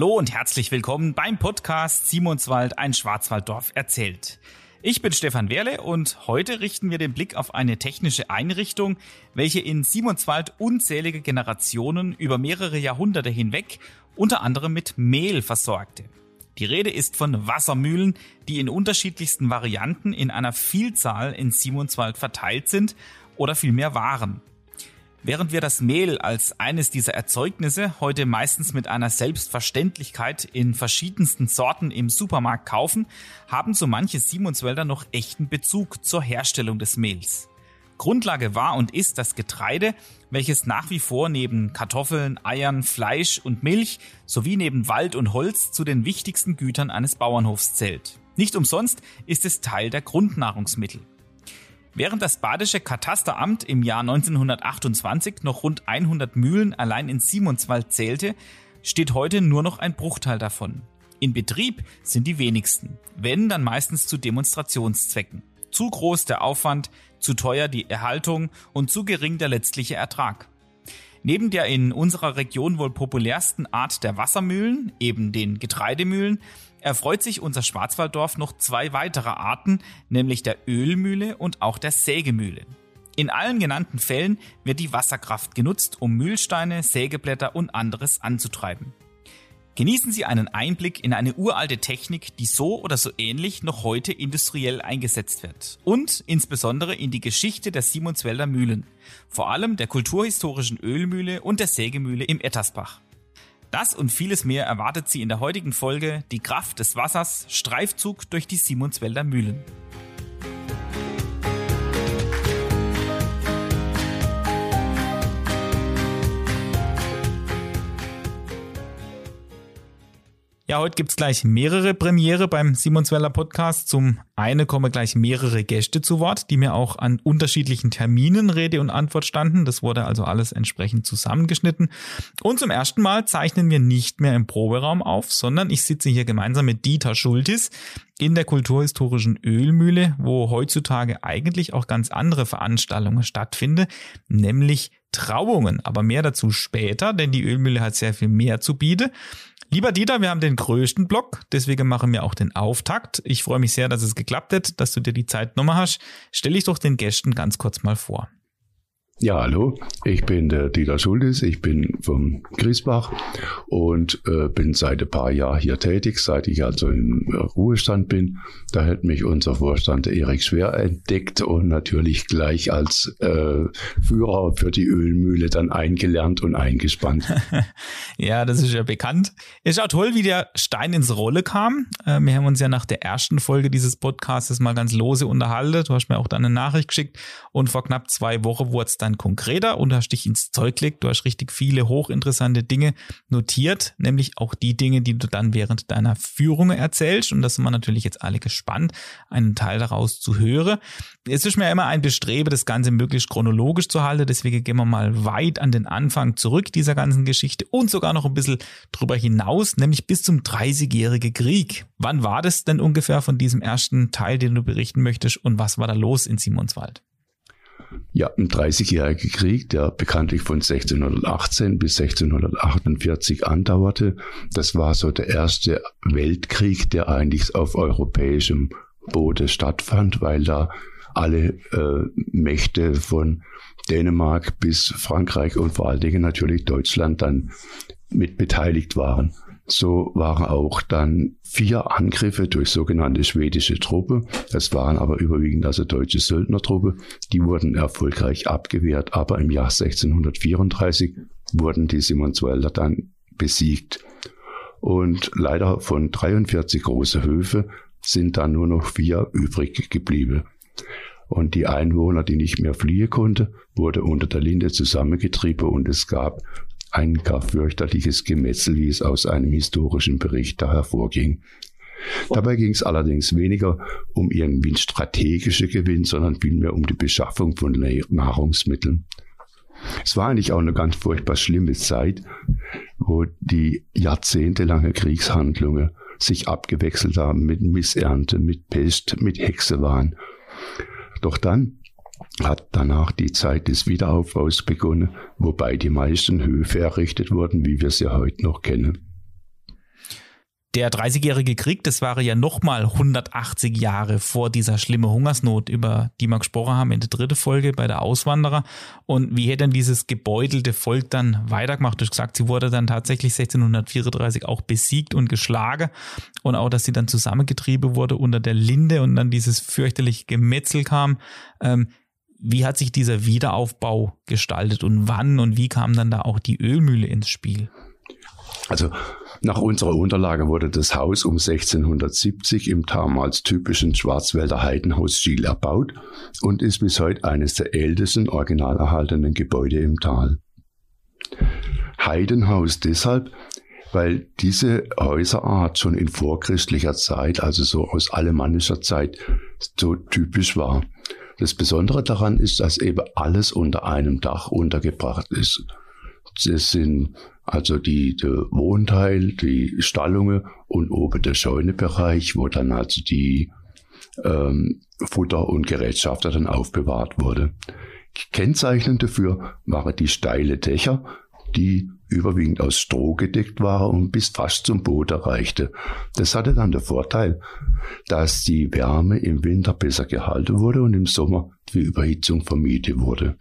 Hallo und herzlich willkommen beim Podcast Simonswald, ein Schwarzwalddorf erzählt. Ich bin Stefan Werle und heute richten wir den Blick auf eine technische Einrichtung, welche in Simonswald unzählige Generationen über mehrere Jahrhunderte hinweg unter anderem mit Mehl versorgte. Die Rede ist von Wassermühlen, die in unterschiedlichsten Varianten in einer Vielzahl in Simonswald verteilt sind oder vielmehr waren. Während wir das Mehl als eines dieser Erzeugnisse heute meistens mit einer Selbstverständlichkeit in verschiedensten Sorten im Supermarkt kaufen, haben so manche Simonswälder noch echten Bezug zur Herstellung des Mehls. Grundlage war und ist das Getreide, welches nach wie vor neben Kartoffeln, Eiern, Fleisch und Milch sowie neben Wald und Holz zu den wichtigsten Gütern eines Bauernhofs zählt. Nicht umsonst ist es Teil der Grundnahrungsmittel. Während das badische Katasteramt im Jahr 1928 noch rund 100 Mühlen allein in Simonswald zählte, steht heute nur noch ein Bruchteil davon. In Betrieb sind die wenigsten, wenn dann meistens zu Demonstrationszwecken. Zu groß der Aufwand, zu teuer die Erhaltung und zu gering der letztliche Ertrag. Neben der in unserer Region wohl populärsten Art der Wassermühlen, eben den Getreidemühlen, erfreut sich unser Schwarzwalddorf noch zwei weitere Arten, nämlich der Ölmühle und auch der Sägemühle. In allen genannten Fällen wird die Wasserkraft genutzt, um Mühlsteine, Sägeblätter und anderes anzutreiben. Genießen Sie einen Einblick in eine uralte Technik, die so oder so ähnlich noch heute industriell eingesetzt wird. Und insbesondere in die Geschichte der Simonswälder Mühlen. Vor allem der kulturhistorischen Ölmühle und der Sägemühle im Ettersbach. Das und vieles mehr erwartet Sie in der heutigen Folge Die Kraft des Wassers, Streifzug durch die Simonswälder Mühlen. Ja, heute gibt's gleich mehrere Premiere beim Simonsweller Podcast. Zum einen kommen gleich mehrere Gäste zu Wort, die mir auch an unterschiedlichen Terminen Rede und Antwort standen. Das wurde also alles entsprechend zusammengeschnitten. Und zum ersten Mal zeichnen wir nicht mehr im Proberaum auf, sondern ich sitze hier gemeinsam mit Dieter Schultis in der kulturhistorischen Ölmühle, wo heutzutage eigentlich auch ganz andere Veranstaltungen stattfinden, nämlich Trauungen. Aber mehr dazu später, denn die Ölmühle hat sehr viel mehr zu bieten. Lieber Dieter, wir haben den größten Block, deswegen machen wir auch den Auftakt. Ich freue mich sehr, dass es geklappt hat, dass du dir die Zeit genommen hast. Stell dich doch den Gästen ganz kurz mal vor. Ja, hallo, ich bin der Dieter Schultes, ich bin vom Griesbach und äh, bin seit ein paar Jahren hier tätig, seit ich also im Ruhestand bin. Da hat mich unser Vorstand Erik Schwer entdeckt und natürlich gleich als äh, Führer für die Ölmühle dann eingelernt und eingespannt. ja, das ist ja bekannt. Ist auch toll, wie der Stein ins Rolle kam. Äh, wir haben uns ja nach der ersten Folge dieses Podcasts mal ganz lose unterhalten. Du hast mir auch dann eine Nachricht geschickt und vor knapp zwei Wochen wurde es dann dann konkreter und hast dich ins Zeug gelegt. Du hast richtig viele hochinteressante Dinge notiert, nämlich auch die Dinge, die du dann während deiner Führung erzählst. Und das sind wir natürlich jetzt alle gespannt, einen Teil daraus zu hören. Es ist mir immer ein Bestreben, das Ganze möglichst chronologisch zu halten. Deswegen gehen wir mal weit an den Anfang zurück dieser ganzen Geschichte und sogar noch ein bisschen drüber hinaus, nämlich bis zum 30-jährigen Krieg. Wann war das denn ungefähr von diesem ersten Teil, den du berichten möchtest und was war da los in Simonswald? Ja, ein 30-jähriger Krieg, der bekanntlich von 1618 bis 1648 andauerte. Das war so der erste Weltkrieg, der eigentlich auf europäischem Boden stattfand, weil da alle äh, Mächte von Dänemark bis Frankreich und vor allen Dingen natürlich Deutschland dann mit beteiligt waren. So waren auch dann vier Angriffe durch sogenannte schwedische Truppe. Das waren aber überwiegend also deutsche Söldnertruppe. Die wurden erfolgreich abgewehrt, aber im Jahr 1634 wurden die Simonswälder dann besiegt. Und leider von 43 große Höfe sind dann nur noch vier übrig geblieben. Und die Einwohner, die nicht mehr fliehen konnten, wurde unter der Linde zusammengetrieben und es gab ein gar fürchterliches Gemetzel, wie es aus einem historischen Bericht da hervorging. Dabei ging es allerdings weniger um irgendwie strategische Gewinn, sondern vielmehr um die Beschaffung von Nahrungsmitteln. Es war eigentlich auch eine ganz furchtbar schlimme Zeit, wo die jahrzehntelange Kriegshandlungen sich abgewechselt haben mit Missernte, mit Pest, mit Hexewahn. Doch dann hat danach die Zeit des Wiederaufbaus begonnen, wobei die meisten Höfe errichtet wurden, wie wir sie heute noch kennen. Der 30-jährige Krieg, das war ja nochmal 180 Jahre vor dieser schlimme Hungersnot, über die wir gesprochen haben in der dritten Folge bei der Auswanderer. Und wie hätte denn dieses gebeutelte Volk dann weitergemacht? Du hast gesagt, sie wurde dann tatsächlich 1634 auch besiegt und geschlagen. Und auch, dass sie dann zusammengetrieben wurde unter der Linde und dann dieses fürchterliche Gemetzel kam. Ähm, wie hat sich dieser Wiederaufbau gestaltet und wann und wie kam dann da auch die Ölmühle ins Spiel? Also nach unserer Unterlage wurde das Haus um 1670 im damals typischen Schwarzwälder Heidenhausstil erbaut und ist bis heute eines der ältesten original erhaltenen Gebäude im Tal. Heidenhaus deshalb, weil diese Häuserart schon in vorchristlicher Zeit, also so aus alemannischer Zeit, so typisch war. Das Besondere daran ist, dass eben alles unter einem Dach untergebracht ist. Das sind also die, der Wohnteil, die Stallungen und oben der Scheunebereich, wo dann also die ähm, Futter und Gerätschaften dann aufbewahrt wurde. Kennzeichnend dafür waren die steile Dächer, die überwiegend aus Stroh gedeckt waren und bis fast zum Boot erreichte. Das hatte dann den Vorteil, dass die Wärme im Winter besser gehalten wurde und im Sommer die Überhitzung vermieden wurde.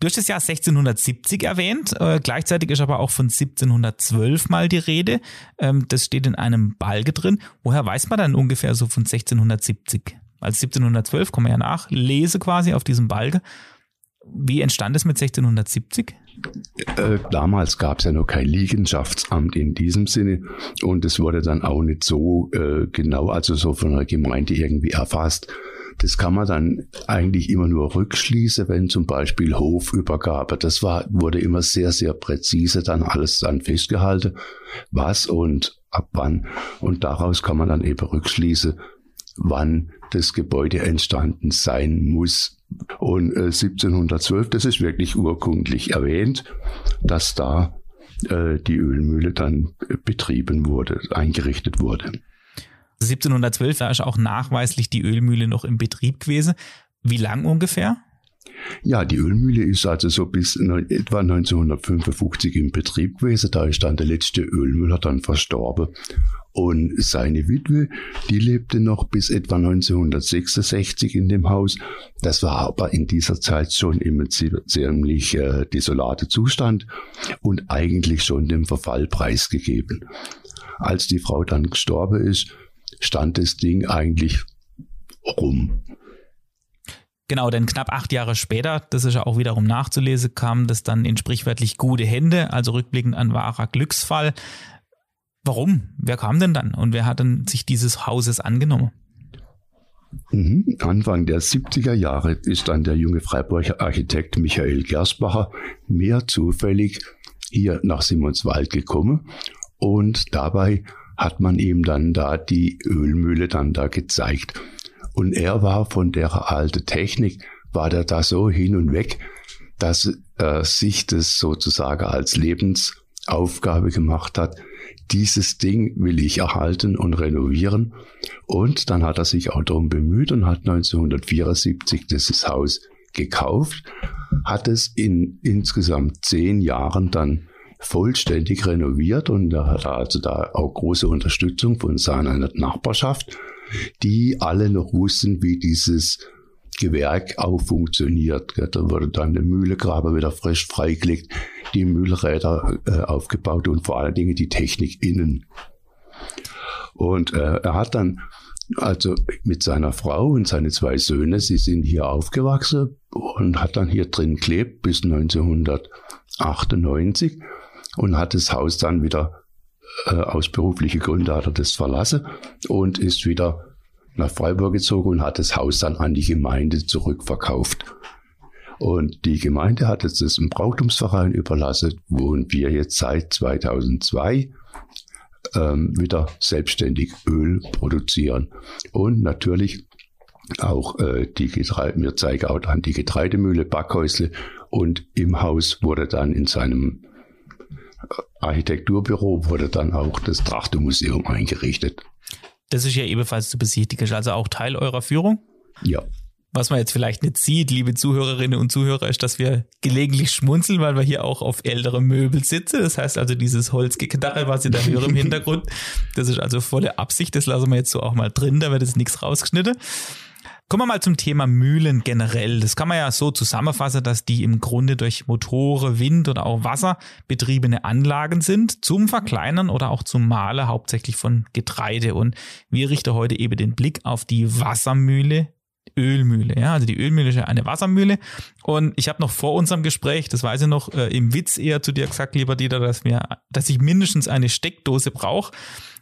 Du hast das Jahr 1670 erwähnt, äh, gleichzeitig ist aber auch von 1712 mal die Rede. Ähm, das steht in einem Balge drin. Woher weiß man dann ungefähr so von 1670? Als 1712 kommen wir ja nach, lese quasi auf diesem Balge. Wie entstand es mit 1670? Äh, damals gab es ja noch kein Liegenschaftsamt in diesem Sinne und es wurde dann auch nicht so äh, genau, also so von der Gemeinde irgendwie erfasst. Das kann man dann eigentlich immer nur rückschließen, wenn zum Beispiel Hofübergabe. Das war, wurde immer sehr, sehr präzise dann alles dann festgehalten, was und ab wann. Und daraus kann man dann eben rückschließen, wann das Gebäude entstanden sein muss. Und äh, 1712, das ist wirklich urkundlich erwähnt, dass da äh, die Ölmühle dann betrieben wurde, eingerichtet wurde. 1712 war auch nachweislich die Ölmühle noch im Betrieb gewesen. Wie lang ungefähr? Ja, die Ölmühle ist also so bis etwa 1955 im Betrieb gewesen. Da ist dann der letzte Ölmüller dann verstorben. Und seine Witwe, die lebte noch bis etwa 1966 in dem Haus. Das war aber in dieser Zeit schon im ziemlich äh, desolate Zustand und eigentlich schon dem Verfall preisgegeben. Als die Frau dann gestorben ist, stand das Ding eigentlich rum. Genau, denn knapp acht Jahre später, das ist ja auch wiederum nachzulesen, kam das dann in sprichwörtlich gute Hände, also rückblickend ein wahrer Glücksfall. Warum? Wer kam denn dann und wer hat dann sich dieses Hauses angenommen? Mhm. Anfang der 70er Jahre ist dann der junge Freiburger Architekt Michael Gersbacher mehr zufällig hier nach Simonswald gekommen und dabei hat man ihm dann da die Ölmühle dann da gezeigt. Und er war von der alten Technik, war der da so hin und weg, dass er sich das sozusagen als Lebensaufgabe gemacht hat. Dieses Ding will ich erhalten und renovieren. Und dann hat er sich auch darum bemüht und hat 1974 dieses Haus gekauft, hat es in insgesamt zehn Jahren dann vollständig renoviert und er hat also da auch große Unterstützung von seiner Nachbarschaft, die alle noch wussten, wie dieses Gewerk auch funktioniert. Da wurde dann der Mühlegraber wieder frisch freigelegt, die Mühlräder äh, aufgebaut und vor allen Dingen die Technik innen. Und äh, er hat dann also mit seiner Frau und seine zwei Söhne, sie sind hier aufgewachsen und hat dann hier drin gelebt bis 1998 und hat das Haus dann wieder äh, aus beruflichen Gründen hat er das verlassen und ist wieder nach Freiburg gezogen und hat das Haus dann an die Gemeinde zurückverkauft. Und die Gemeinde hat jetzt das im Brauchtumsverein überlassen, wo wir jetzt seit 2002 ähm, wieder selbstständig Öl produzieren. Und natürlich auch äh, die Getreide, wir zeigen auch dann die Getreidemühle, Backhäusle und im Haus wurde dann in seinem Architekturbüro wurde dann auch das Trachtemuseum eingerichtet. Das ist ja ebenfalls zu besichtigen, also auch Teil eurer Führung? Ja. Was man jetzt vielleicht nicht sieht, liebe Zuhörerinnen und Zuhörer, ist, dass wir gelegentlich schmunzeln, weil wir hier auch auf ältere Möbel sitzen. Das heißt also dieses Holzgeknarre, was ihr da hören im Hintergrund, das ist also volle Absicht. Das lassen wir jetzt so auch mal drin, da wird jetzt nichts rausgeschnitten. Kommen wir mal zum Thema Mühlen generell. Das kann man ja so zusammenfassen, dass die im Grunde durch Motore, Wind oder auch Wasser betriebene Anlagen sind zum Verkleinern oder auch zum Malen hauptsächlich von Getreide. Und wir richten heute eben den Blick auf die Wassermühle Ölmühle. Ja, also die Ölmühle ist ja eine Wassermühle. Und ich habe noch vor unserem Gespräch, das weiß ich noch, äh, im Witz eher zu dir gesagt, lieber Dieter, dass mir, dass ich mindestens eine Steckdose brauche.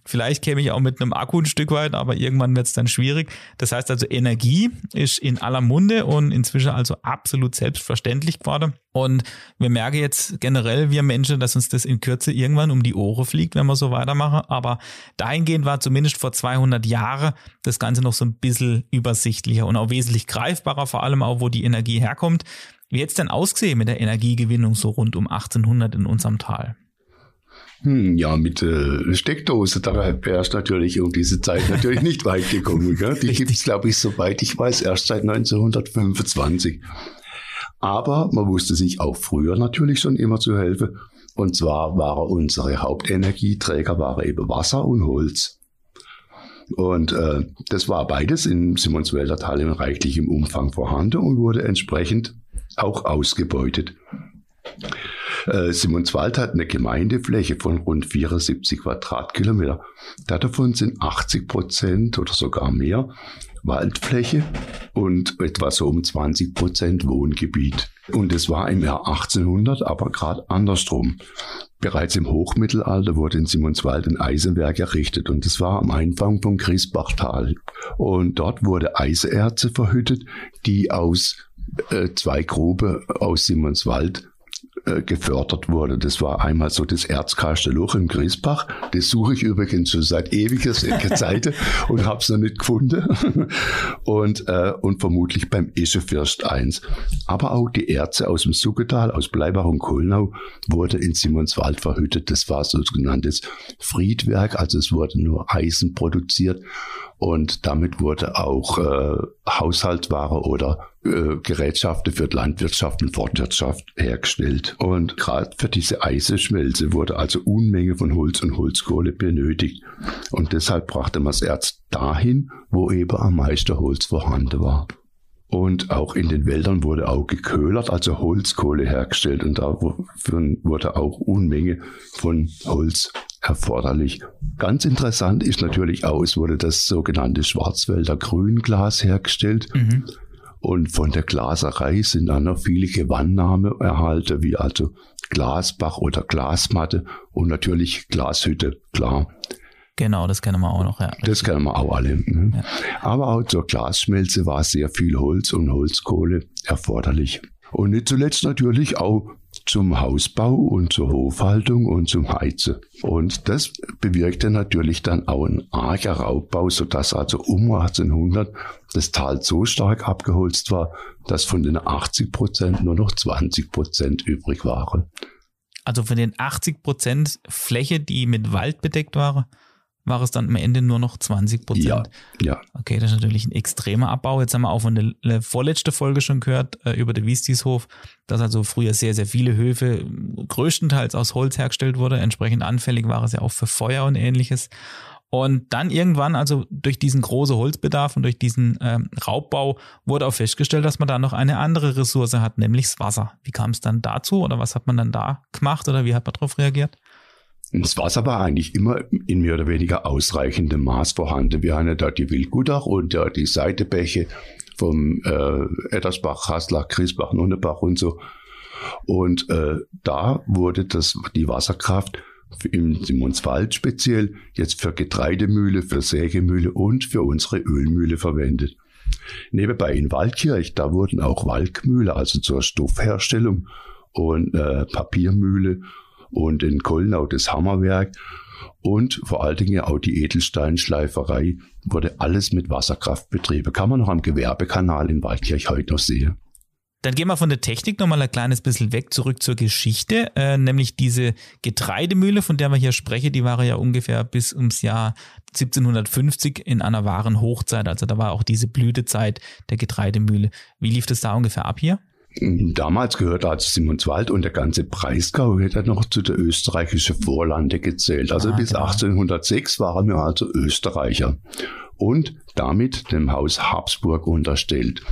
Vielleicht käme ich auch mit einem Akku ein Stück weit, aber irgendwann wird es dann schwierig. Das heißt also, Energie ist in aller Munde und inzwischen also absolut selbstverständlich geworden. Und wir merken jetzt generell, wir Menschen, dass uns das in Kürze irgendwann um die Ohren fliegt, wenn wir so weitermachen. Aber dahingehend war zumindest vor 200 Jahren das Ganze noch so ein bisschen übersichtlicher und auch wesentlich greifbarer, vor allem auch, wo die Energie herkommt. Wie es denn ausgesehen mit der Energiegewinnung so rund um 1800 in unserem Tal? Hm, ja, mit äh, Steckdose, da wärst natürlich um diese Zeit natürlich nicht weit gekommen. Gell? Die gibt es, glaube ich, soweit ich weiß, erst seit 1925. Aber man wusste sich auch früher natürlich schon immer zu helfen. Und zwar waren unsere Hauptenergieträger waren eben Wasser und Holz. Und äh, das war beides in Simonswälder Tal in reichlichem Umfang vorhanden und wurde entsprechend auch ausgebeutet. Äh, Simonswald hat eine Gemeindefläche von rund 74 Quadratkilometer. Davon sind 80 Prozent oder sogar mehr Waldfläche und etwa so um 20 Prozent Wohngebiet. Und es war im Jahr 1800 aber gerade andersrum. Bereits im Hochmittelalter wurde in Simonswald ein Eisenwerk errichtet und es war am Einfang vom Griesbachtal. Und dort wurde Eisenerze verhüttet, die aus äh, zwei Grube aus Simonswald äh, gefördert wurde. Das war einmal so das Erzkasteluch in Griesbach. Das suche ich übrigens schon seit ewiger Zeit und habe es noch nicht gefunden. und, äh, und vermutlich beim Ischefürst 1. Aber auch die Erze aus dem Suggetal, aus Bleibach und Kohlnau wurde in Simonswald verhüttet. Das war so sogenanntes Friedwerk, also es wurde nur Eisen produziert und damit wurde auch äh, Haushaltsware oder äh, Gerätschaften für Landwirtschaft und Fortwirtschaft hergestellt. Und gerade für diese Eisenschmelze wurde also Unmenge von Holz und Holzkohle benötigt. Und deshalb brachte man das Erz dahin, wo eben am meisten Holz vorhanden war. Und auch in den Wäldern wurde auch geköhlert, also Holzkohle hergestellt. Und da wurde auch Unmenge von Holz erforderlich. Ganz interessant ist natürlich auch, es wurde das sogenannte Schwarzwälder Grünglas hergestellt. Mhm. Und von der Glaserei sind dann noch viele Gewannnamen erhalten, wie also Glasbach oder Glasmatte und natürlich Glashütte, klar. Genau, das kennen wir auch noch, ja. Das kennen wir auch alle. Ne? Ja. Aber auch zur Glasschmelze war sehr viel Holz und Holzkohle erforderlich. Und nicht zuletzt natürlich auch zum Hausbau und zur Hofhaltung und zum Heizen. Und das bewirkte natürlich dann auch ein arger Raubbau, sodass also um 1800 das Tal so stark abgeholzt war, dass von den 80 Prozent nur noch 20 Prozent übrig waren. Also von den 80 Prozent Fläche, die mit Wald bedeckt war, war es dann am Ende nur noch 20 Prozent. Ja, ja. Okay, das ist natürlich ein extremer Abbau. Jetzt haben wir auch von der vorletzten Folge schon gehört, äh, über den Wiestishof, dass also früher sehr, sehr viele Höfe größtenteils aus Holz hergestellt wurde. Entsprechend anfällig war es ja auch für Feuer und ähnliches. Und dann irgendwann, also durch diesen großen Holzbedarf und durch diesen ähm, Raubbau, wurde auch festgestellt, dass man da noch eine andere Ressource hat, nämlich das Wasser. Wie kam es dann dazu oder was hat man dann da gemacht oder wie hat man darauf reagiert? Das Wasser war eigentlich immer in mehr oder weniger ausreichendem Maß vorhanden. Wir haben ja dort die Wildgutach und ja, die Seitebäche vom äh, Ettersbach, Haslach, Griesbach, Nunnebach und so. Und äh, da wurde das, die Wasserkraft im Simonswald speziell jetzt für Getreidemühle, für Sägemühle und für unsere Ölmühle verwendet. Nebenbei in Waldkirch, da wurden auch Walkmühle, also zur Stoffherstellung und äh, Papiermühle und in Kollnau das Hammerwerk und vor allen Dingen auch die Edelsteinschleiferei wurde alles mit Wasserkraft betrieben. Kann man noch am Gewerbekanal in Waldkirch heute noch sehen. Dann gehen wir von der Technik nochmal ein kleines bisschen weg, zurück zur Geschichte, äh, nämlich diese Getreidemühle, von der wir hier sprechen, die war ja ungefähr bis ums Jahr 1750 in einer wahren Hochzeit. Also da war auch diese Blütezeit der Getreidemühle. Wie lief das da ungefähr ab hier? Damals gehörte also Simonswald und der ganze Breisgau hätte noch zu der österreichischen Vorlande gezählt. Also ah, bis genau. 1806 waren wir also Österreicher und damit dem Haus Habsburg unterstellt.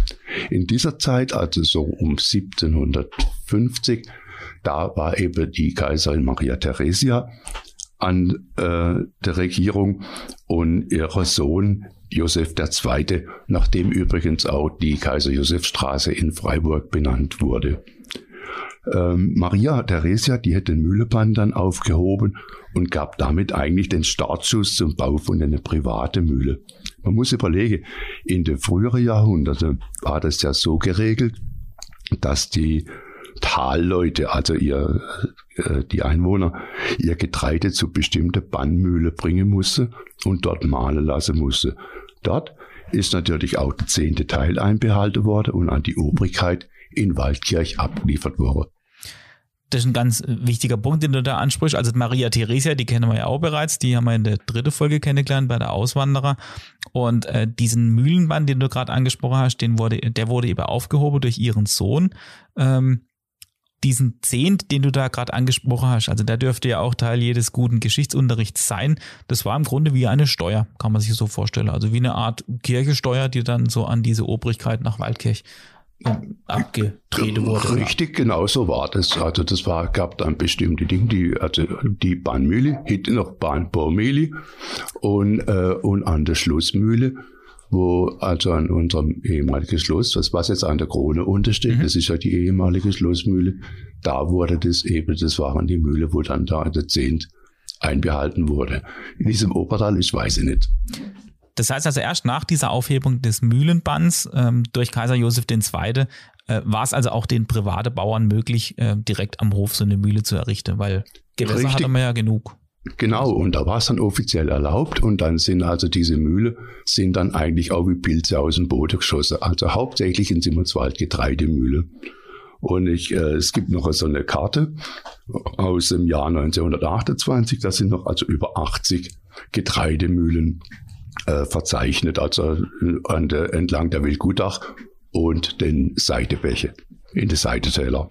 In dieser Zeit, also so um 1750, da war eben die Kaiserin Maria Theresia an äh, der Regierung und ihr Sohn Josef II., nachdem übrigens auch die Kaiser-Josef-Straße in Freiburg benannt wurde. Ähm, Maria Theresia, die hätte den Mühlebann dann aufgehoben und gab damit eigentlich den Startschuss zum Bau von einer privaten Mühle. Man muss überlegen, in den früheren Jahrhunderten war das ja so geregelt, dass die Talleute, also ihr, äh, die Einwohner, ihr Getreide zu bestimmten Bannmühle bringen musste und dort mahlen lassen musste. Dort ist natürlich auch der zehnte Teil einbehalten worden und an die Obrigkeit in Waldkirch abgeliefert worden. Das ist ein ganz wichtiger Punkt, den du da ansprichst. Also Maria Theresia, die kennen wir ja auch bereits, die haben wir in der dritten Folge kennengelernt bei der Auswanderer. Und äh, diesen Mühlenbann, den du gerade angesprochen hast, den wurde, der wurde eben aufgehoben durch ihren Sohn. Ähm, diesen Zehnt, den du da gerade angesprochen hast, also der dürfte ja auch Teil jedes guten Geschichtsunterrichts sein. Das war im Grunde wie eine Steuer, kann man sich so vorstellen. Also wie eine Art Kirchesteuer, die dann so an diese Obrigkeit nach Waldkirch ähm, abgetreten wurde. Richtig, genau so war das. Also das war, gab dann bestimmte Dinge, die, also die Bahnmühle, hätte noch Bahnbohrmühle und, äh, und an der Schlussmühle wo also an unserem ehemaligen Schloss, das was jetzt an der Krone untersteht, mhm. das ist ja die ehemalige Schlossmühle, da wurde das eben, das waren die Mühle, wo dann da der Zehnt einbehalten wurde. In diesem Obertal, ich weiß es nicht. Das heißt also erst nach dieser Aufhebung des Mühlenbands ähm, durch Kaiser Josef II. Äh, war es also auch den privaten Bauern möglich, äh, direkt am Hof so eine Mühle zu errichten, weil Gewässer Richtig. hatte man ja genug. Genau, und da war es dann offiziell erlaubt und dann sind also diese Mühle sind dann eigentlich auch wie Pilze aus dem Boden geschossen. Also hauptsächlich in Simonswald Getreidemühle. Und ich, äh, es gibt noch so eine Karte aus dem Jahr 1928, da sind noch also über 80 Getreidemühlen äh, verzeichnet, also an der, entlang der Wildgutach und den Seitebäche in der Seitetäler.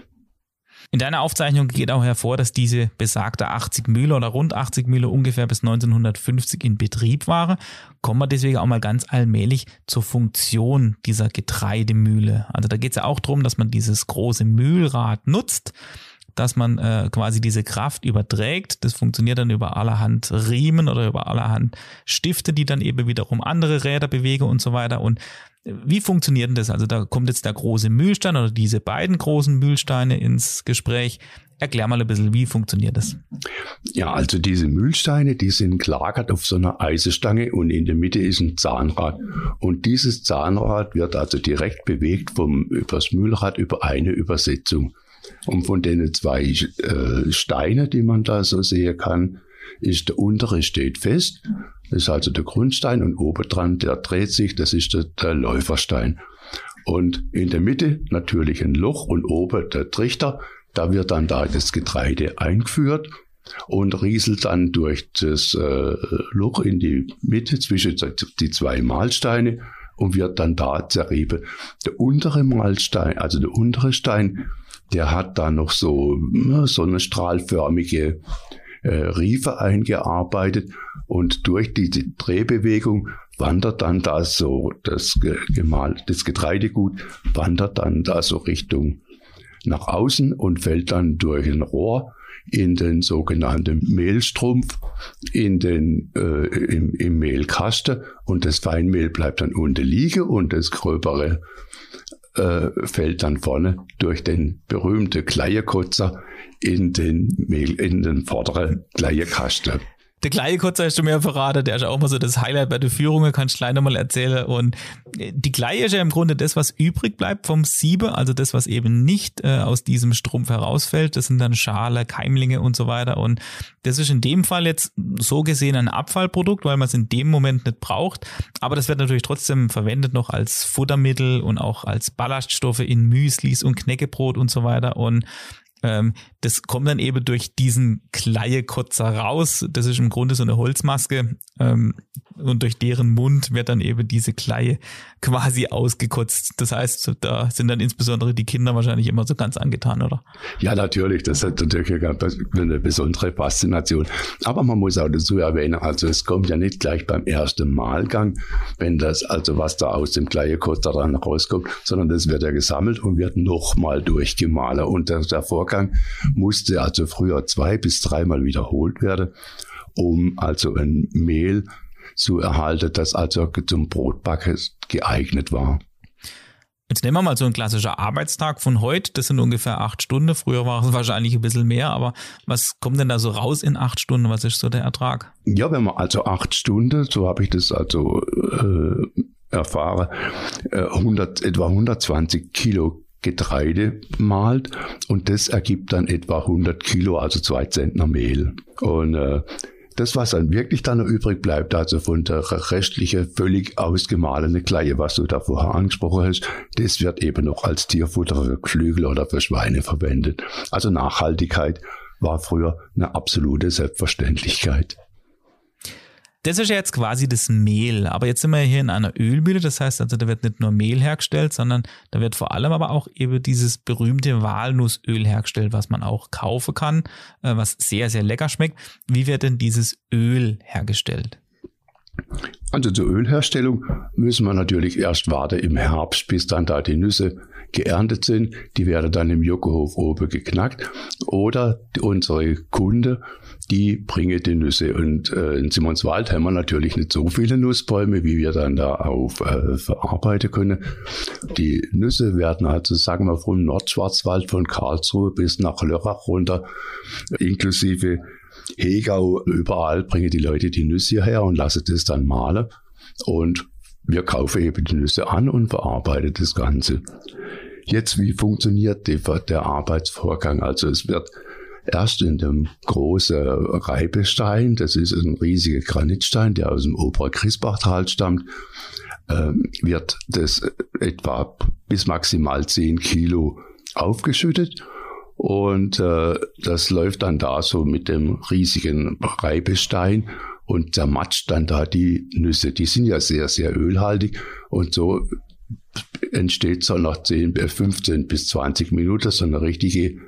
In deiner Aufzeichnung geht auch hervor, dass diese besagte 80 Mühle oder rund 80 Mühle ungefähr bis 1950 in Betrieb waren. Kommen wir deswegen auch mal ganz allmählich zur Funktion dieser Getreidemühle. Also da geht es ja auch darum, dass man dieses große Mühlrad nutzt dass man äh, quasi diese Kraft überträgt. Das funktioniert dann über allerhand Riemen oder über allerhand Stifte, die dann eben wiederum andere Räder bewegen und so weiter. Und wie funktioniert denn das? Also da kommt jetzt der große Mühlstein oder diese beiden großen Mühlsteine ins Gespräch. Erklär mal ein bisschen, wie funktioniert das? Ja, also diese Mühlsteine, die sind gelagert auf so einer Eisenstange und in der Mitte ist ein Zahnrad. Und dieses Zahnrad wird also direkt bewegt vom übers Mühlrad über eine Übersetzung. Und von den zwei äh, Steine, die man da so sehen kann, ist der untere steht fest das ist also der Grundstein und oben dran, der dreht sich, das ist der, der Läuferstein. Und in der Mitte natürlich ein Loch und oben der Trichter. Da wird dann da das Getreide eingeführt und rieselt dann durch das äh, Loch in die Mitte zwischen die zwei Mahlsteine und wird dann da zerrieben. Der untere Mahlstein, also der untere Stein, der hat da noch so, so eine strahlförmige äh, Riefe eingearbeitet und durch diese Drehbewegung wandert dann da so das Gemal, das Getreidegut wandert dann da so Richtung nach außen und fällt dann durch ein Rohr in den sogenannten Mehlstrumpf, in den, äh, im, im Mehlkasten und das Feinmehl bleibt dann unten liegen und das gröbere äh, fällt dann vorne durch den berühmten Kleierkotzer in den, Mehl, in den vorderen Kleierkasten. Der kleine Kotzer hast du mir verraten, der ist auch mal so das Highlight bei der Führung, kannst du gleich nochmal erzählen. Und äh, die Kleie ist ja im Grunde das, was übrig bleibt vom Siebe, also das, was eben nicht äh, aus diesem Strumpf herausfällt. Das sind dann Schale, Keimlinge und so weiter. Und das ist in dem Fall jetzt so gesehen ein Abfallprodukt, weil man es in dem Moment nicht braucht. Aber das wird natürlich trotzdem verwendet noch als Futtermittel und auch als Ballaststoffe in Müslis und Knäckebrot und so weiter. Und ähm, das kommt dann eben durch diesen Kleiekotzer raus. Das ist im Grunde so eine Holzmaske. Ähm, und durch deren Mund wird dann eben diese Kleie quasi ausgekotzt. Das heißt, da sind dann insbesondere die Kinder wahrscheinlich immer so ganz angetan, oder? Ja, natürlich. Das hat natürlich eine besondere Faszination. Aber man muss auch dazu erwähnen, also es kommt ja nicht gleich beim ersten Malgang, wenn das, also was da aus dem Kleiekotzer dann rauskommt, sondern das wird ja gesammelt und wird nochmal durchgemahlen. Und der, der Vorgang musste also früher zwei bis dreimal wiederholt werden, um also ein Mehl zu erhalten, das also zum Brotbacken geeignet war. Jetzt nehmen wir mal so einen klassischen Arbeitstag von heute. Das sind ungefähr acht Stunden. Früher war es wahrscheinlich ein bisschen mehr, aber was kommt denn da so raus in acht Stunden? Was ist so der Ertrag? Ja, wenn man also acht Stunden, so habe ich das also äh, erfahren, äh, 100, etwa 120 Kilo Getreide malt und das ergibt dann etwa 100 Kilo, also zwei Zentner Mehl. Und äh, das, was dann wirklich dann noch übrig bleibt, also von der restliche völlig ausgemahlene Kleie, was du da vorher angesprochen hast, das wird eben noch als Tierfutter für Geflügel oder für Schweine verwendet. Also Nachhaltigkeit war früher eine absolute Selbstverständlichkeit. Das ist ja jetzt quasi das Mehl, aber jetzt sind wir hier in einer Ölmühle, das heißt also, da wird nicht nur Mehl hergestellt, sondern da wird vor allem aber auch eben dieses berühmte Walnussöl hergestellt, was man auch kaufen kann, äh, was sehr, sehr lecker schmeckt. Wie wird denn dieses Öl hergestellt? Also zur Ölherstellung müssen wir natürlich erst warten im Herbst, bis dann da die Nüsse geerntet sind. Die werden dann im Juckerhof oben geknackt. Oder unsere Kunde, die bringen die Nüsse. Und äh, in Simonswald haben wir natürlich nicht so viele Nussbäume, wie wir dann da auf äh, verarbeiten können. Die Nüsse werden also, sagen wir, vom Nordschwarzwald von Karlsruhe bis nach Lörrach runter, inklusive Hegau, überall bringen die Leute die Nüsse hierher und lassen das dann mahlen. Und wir kaufen eben die Nüsse an und verarbeiten das Ganze. Jetzt, wie funktioniert der Arbeitsvorgang? Also es wird erst in dem großen Reibestein, das ist ein riesiger Granitstein, der aus dem Oberkrisbachtal stammt, ähm, wird das etwa bis maximal 10 Kilo aufgeschüttet und äh, das läuft dann da so mit dem riesigen Reibestein und zermatscht dann da die Nüsse. Die sind ja sehr, sehr ölhaltig und so entsteht so nach 10, 15 bis 20 Minuten so eine richtige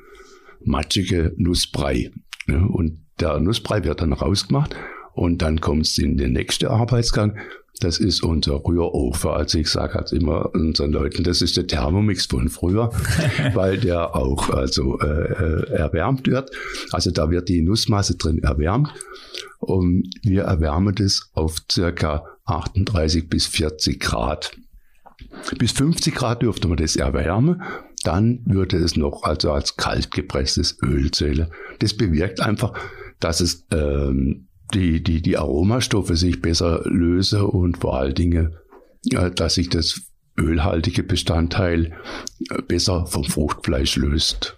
matschige Nussbrei. Und der Nussbrei wird dann rausgemacht und dann kommt es in den nächsten Arbeitsgang. Das ist unser Rührofen. Also ich sage halt immer unseren Leuten, das ist der Thermomix von früher, weil der auch also äh, äh, erwärmt wird. Also da wird die Nussmasse drin erwärmt und wir erwärmen das auf circa 38 bis 40 Grad. Bis 50 Grad dürfte man das erwärmen. Dann würde es noch also als kalt gepresstes Öl zählen. Das bewirkt einfach, dass es ähm, die, die, die Aromastoffe sich besser lösen und vor allen Dingen, äh, dass sich das ölhaltige Bestandteil äh, besser vom Fruchtfleisch löst.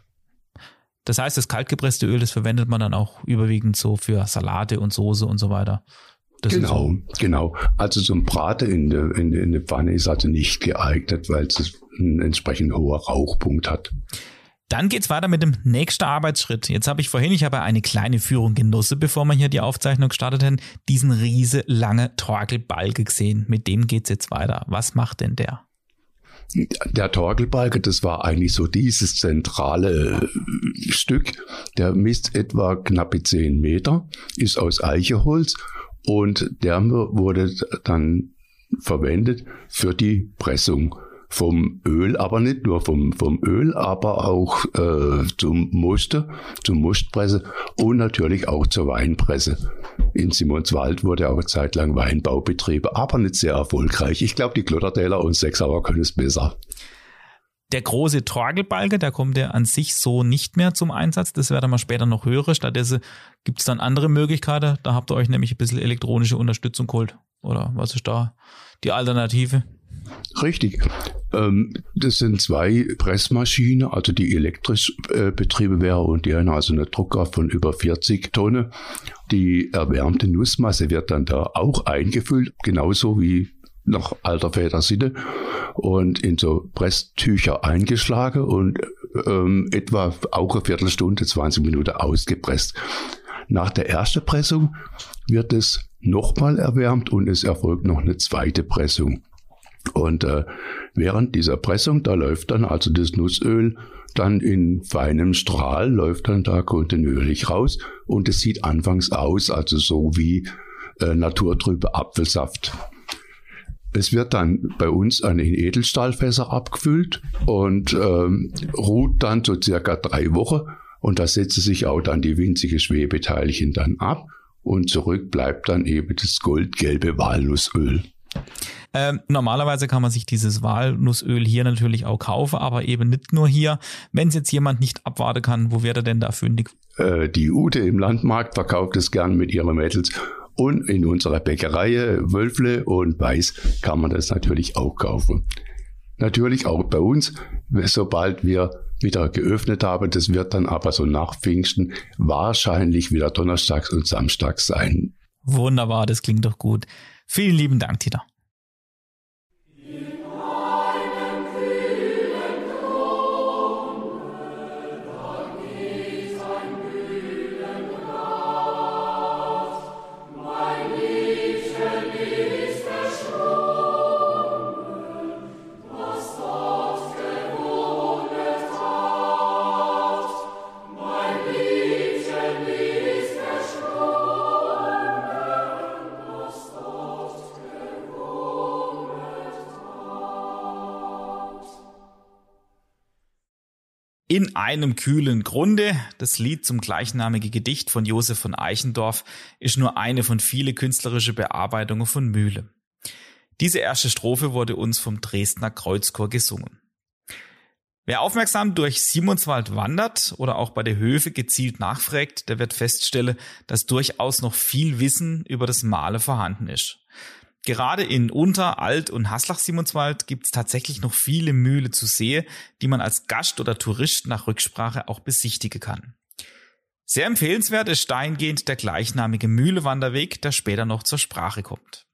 Das heißt, das kaltgepresste Öl, das verwendet man dann auch überwiegend so für Salate und Soße und so weiter. Das genau, so. genau. Also zum Braten in der, in, in der Pfanne ist also nicht geeignet, weil es einen entsprechend hoher Rauchpunkt hat. Dann geht's weiter mit dem nächsten Arbeitsschritt. Jetzt habe ich vorhin, ich habe eine kleine Führung genossen, bevor wir hier die Aufzeichnung starteten, diesen riese lange Torkelbalge gesehen. Mit dem geht's jetzt weiter. Was macht denn der? Der Torkelbalge, das war eigentlich so dieses zentrale Stück. Der misst etwa knappe 10 Meter, ist aus Eicheholz und der wurde dann verwendet für die Pressung vom Öl, aber nicht nur vom, vom Öl, aber auch äh, zum Muster, zum Mustpresse und natürlich auch zur Weinpresse. In Simonswald wurde auch zeitlang Weinbau betrieben, aber nicht sehr erfolgreich. Ich glaube, die Klottertäler und Sechsauer können es besser. Der große Torgelbalge, der kommt ja an sich so nicht mehr zum Einsatz. Das werden wir später noch hören. Stattdessen gibt es dann andere Möglichkeiten. Da habt ihr euch nämlich ein bisschen elektronische Unterstützung geholt. Oder was ist da die Alternative? Richtig. Ähm, das sind zwei Pressmaschinen, also die elektrisch äh, betrieben wäre und die haben also eine Druckkraft von über 40 Tonnen. Die erwärmte Nussmasse wird dann da auch eingefüllt, genauso wie nach alter Väter Sinne und in so Presstücher eingeschlagen und ähm, etwa auch eine Viertelstunde, 20 Minuten ausgepresst. Nach der ersten Pressung wird es nochmal erwärmt und es erfolgt noch eine zweite Pressung. Und äh, während dieser Pressung, da läuft dann also das Nussöl dann in feinem Strahl, läuft dann da kontinuierlich raus und es sieht anfangs aus, also so wie äh, naturtrübe Apfelsaft. Es wird dann bei uns an den Edelstahlfässer abgefüllt und ähm, ruht dann so circa drei Wochen und da setzen sich auch dann die winzige Schwebeteilchen dann ab und zurück bleibt dann eben das goldgelbe Walnussöl. Ähm, normalerweise kann man sich dieses Walnussöl hier natürlich auch kaufen, aber eben nicht nur hier. Wenn es jetzt jemand nicht abwarten kann, wo wäre denn da fündig? Äh, die Ute im Landmarkt verkauft es gern mit ihren Mädels und in unserer Bäckerei Wölfle und Weiß kann man das natürlich auch kaufen. Natürlich auch bei uns, sobald wir wieder geöffnet haben. Das wird dann aber so nach Pfingsten wahrscheinlich wieder donnerstags und samstags sein. Wunderbar, das klingt doch gut. Vielen lieben Dank, Tita. In einem kühlen Grunde, das Lied zum gleichnamigen Gedicht von Josef von Eichendorff ist nur eine von vielen künstlerischen Bearbeitungen von Mühle. Diese erste Strophe wurde uns vom Dresdner Kreuzchor gesungen. Wer aufmerksam durch Simonswald wandert oder auch bei der Höfe gezielt nachfragt, der wird feststellen, dass durchaus noch viel Wissen über das Male vorhanden ist. Gerade in Unter-, Alt- und Haslach-Simonswald gibt es tatsächlich noch viele Mühle zu sehen, die man als Gast oder Tourist nach Rücksprache auch besichtigen kann. Sehr empfehlenswert ist dahingehend der gleichnamige Mühlewanderweg, der später noch zur Sprache kommt.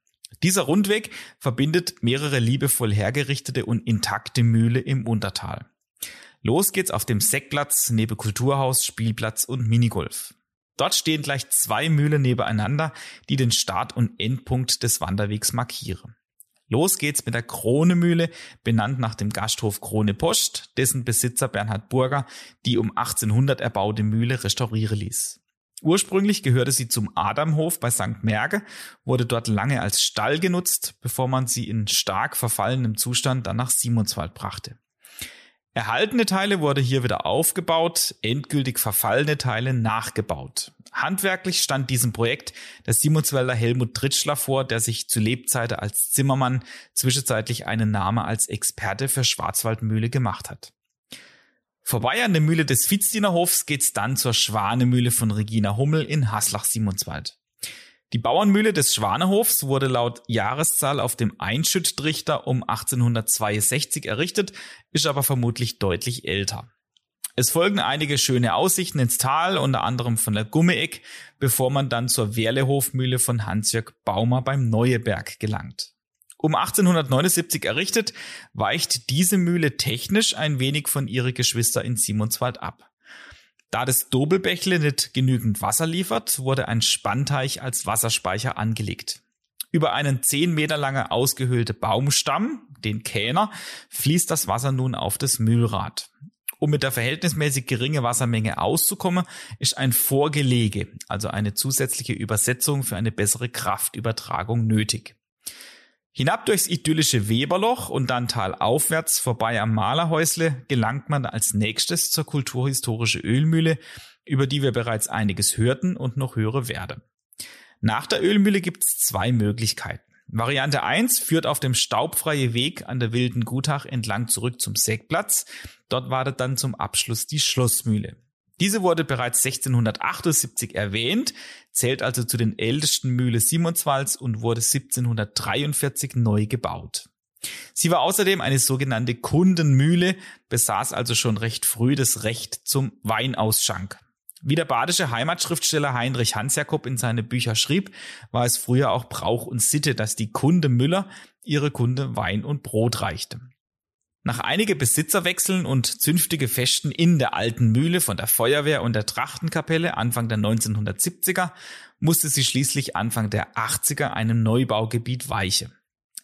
Dieser Rundweg verbindet mehrere liebevoll hergerichtete und intakte Mühle im Untertal. Los geht's auf dem Seckplatz neben Kulturhaus, Spielplatz und Minigolf. Dort stehen gleich zwei Mühlen nebeneinander, die den Start- und Endpunkt des Wanderwegs markieren. Los geht's mit der Kronemühle, benannt nach dem Gasthof Krone Post, dessen Besitzer Bernhard Burger die um 1800 erbaute Mühle restaurieren ließ. Ursprünglich gehörte sie zum Adamhof bei St. Merge, wurde dort lange als Stall genutzt, bevor man sie in stark verfallenem Zustand dann nach Simonswald brachte. Erhaltene Teile wurde hier wieder aufgebaut, endgültig verfallene Teile nachgebaut. Handwerklich stand diesem Projekt der Simonswälder Helmut Tritschler vor, der sich zu Lebzeiten als Zimmermann zwischenzeitlich einen Namen als Experte für Schwarzwaldmühle gemacht hat. Vorbei an der Mühle des Vizdienerhofs geht's dann zur Schwanemühle von Regina Hummel in Haslach-Simonswald. Die Bauernmühle des Schwanehofs wurde laut Jahreszahl auf dem Einschüttrichter um 1862 errichtet, ist aber vermutlich deutlich älter. Es folgen einige schöne Aussichten ins Tal, unter anderem von der Gummeeck, bevor man dann zur Werlehofmühle von Hansjörg Baumer beim Neueberg gelangt. Um 1879 errichtet, weicht diese Mühle technisch ein wenig von ihre Geschwister in Simonswald ab. Da das Dobelbächle nicht genügend Wasser liefert, wurde ein Spannteich als Wasserspeicher angelegt. Über einen zehn Meter lange ausgehöhlte Baumstamm, den Kähner, fließt das Wasser nun auf das Mühlrad. Um mit der verhältnismäßig geringe Wassermenge auszukommen, ist ein Vorgelege, also eine zusätzliche Übersetzung für eine bessere Kraftübertragung nötig. Hinab durchs idyllische Weberloch und dann talaufwärts vorbei am Malerhäusle gelangt man als nächstes zur kulturhistorische Ölmühle, über die wir bereits einiges hörten und noch hören werden. Nach der Ölmühle gibt es zwei Möglichkeiten. Variante 1 führt auf dem staubfreien Weg an der Wilden Gutach entlang zurück zum Sägplatz. Dort wartet dann zum Abschluss die Schlossmühle. Diese wurde bereits 1678 erwähnt, zählt also zu den ältesten Mühle Simonswalds und wurde 1743 neu gebaut. Sie war außerdem eine sogenannte Kundenmühle, besaß also schon recht früh das Recht zum Weinausschank. Wie der badische Heimatschriftsteller Heinrich Hansjakob in seine Bücher schrieb, war es früher auch Brauch und Sitte, dass die Kunde Müller ihre Kunde Wein und Brot reichte. Nach einige Besitzerwechseln und zünftige Festen in der alten Mühle von der Feuerwehr und der Trachtenkapelle Anfang der 1970er musste sie schließlich Anfang der 80er einem Neubaugebiet weiche.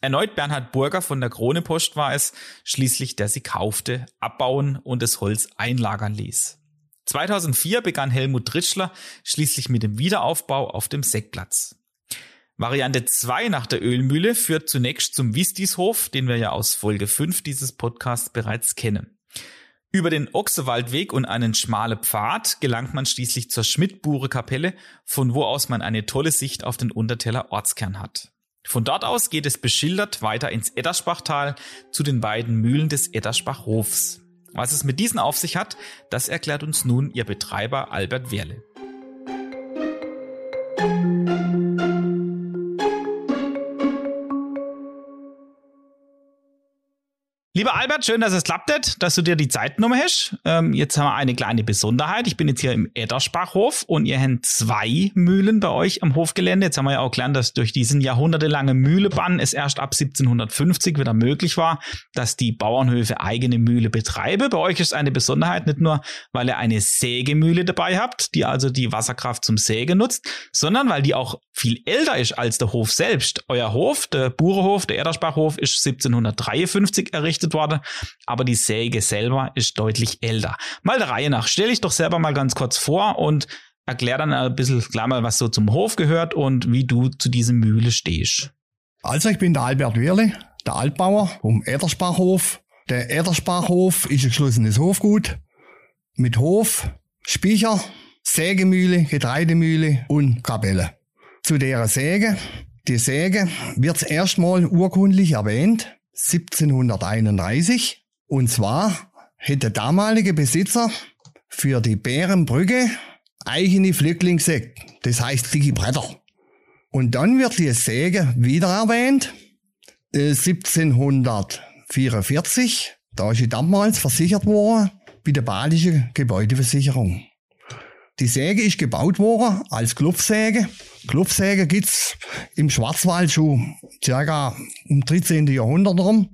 Erneut Bernhard Burger von der Kronepost war es schließlich, der sie kaufte, abbauen und das Holz einlagern ließ. 2004 begann Helmut Tritschler schließlich mit dem Wiederaufbau auf dem Seckplatz. Variante 2 nach der Ölmühle führt zunächst zum Wistishof, den wir ja aus Folge 5 dieses Podcasts bereits kennen. Über den Ochsewaldweg und einen schmalen Pfad gelangt man schließlich zur Schmidtbure Kapelle, von wo aus man eine tolle Sicht auf den Unterteller Ortskern hat. Von dort aus geht es beschildert weiter ins Edderspachtal zu den beiden Mühlen des Edderspachhofs. Was es mit diesen auf sich hat, das erklärt uns nun ihr Betreiber Albert Werle. Lieber Albert, schön, dass es klappt dass du dir die Zeit genommen hast. Ähm, jetzt haben wir eine kleine Besonderheit. Ich bin jetzt hier im Edderspachhof und ihr habt zwei Mühlen bei euch am Hofgelände. Jetzt haben wir ja auch gelernt, dass durch diesen jahrhundertelange Mühlebann es erst ab 1750 wieder möglich war, dass die Bauernhöfe eigene Mühle betreiben. Bei euch ist eine Besonderheit nicht nur, weil ihr eine Sägemühle dabei habt, die also die Wasserkraft zum Sägen nutzt, sondern weil die auch viel älter ist als der Hof selbst. Euer Hof, der Burehof, der Edderspachhof, ist 1753 errichtet errichtet worden, aber die Säge selber ist deutlich älter. Mal der Reihe nach, stell dich doch selber mal ganz kurz vor und erklär dann ein bisschen klar mal, was so zum Hof gehört und wie du zu dieser Mühle stehst. Also ich bin der Albert Wehrle, der Altbauer vom Edersbachhof. Der Edersbachhof ist ein geschlossenes Hofgut mit Hof, Speicher, Sägemühle, Getreidemühle und Kapelle. Zu der Säge, die Säge wird erstmal urkundlich erwähnt 1731. Und zwar hätte der damalige Besitzer für die Bärenbrücke eigene Flücklingssäge, das heißt dicke Bretter. Und dann wird die Säge wieder erwähnt, 1744, äh, da ist sie damals versichert worden, wie der badische Gebäudeversicherung. Die Säge ist gebaut worden als Klopfsäge. Klopfsäge gibt's im Schwarzwald schon circa im 13. Jahrhundert rum.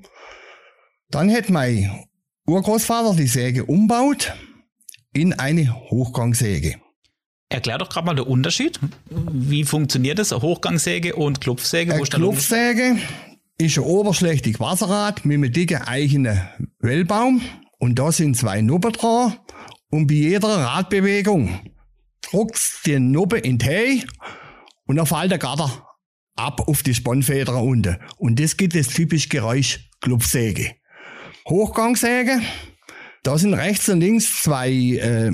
Dann hat mein Urgroßvater die Säge umbaut in eine Hochgangsäge. Erklär doch gerade mal den Unterschied. Wie funktioniert das? Eine Hochgangsäge und Klopfsäge? Eine Klopfsäge ist ein oberschlächtig Wasserrad mit einem dicken eigenen Wellbaum. Und da sind zwei Nuppen dran. Und bei jeder Radbewegung druckt die Nuppe in Höhe und dann fällt der Gatter ab auf die Spannfeder unten. Und das gibt das typische Geräusch Klopfsäge. Hochgangsäge, da sind rechts und links zwei, äh,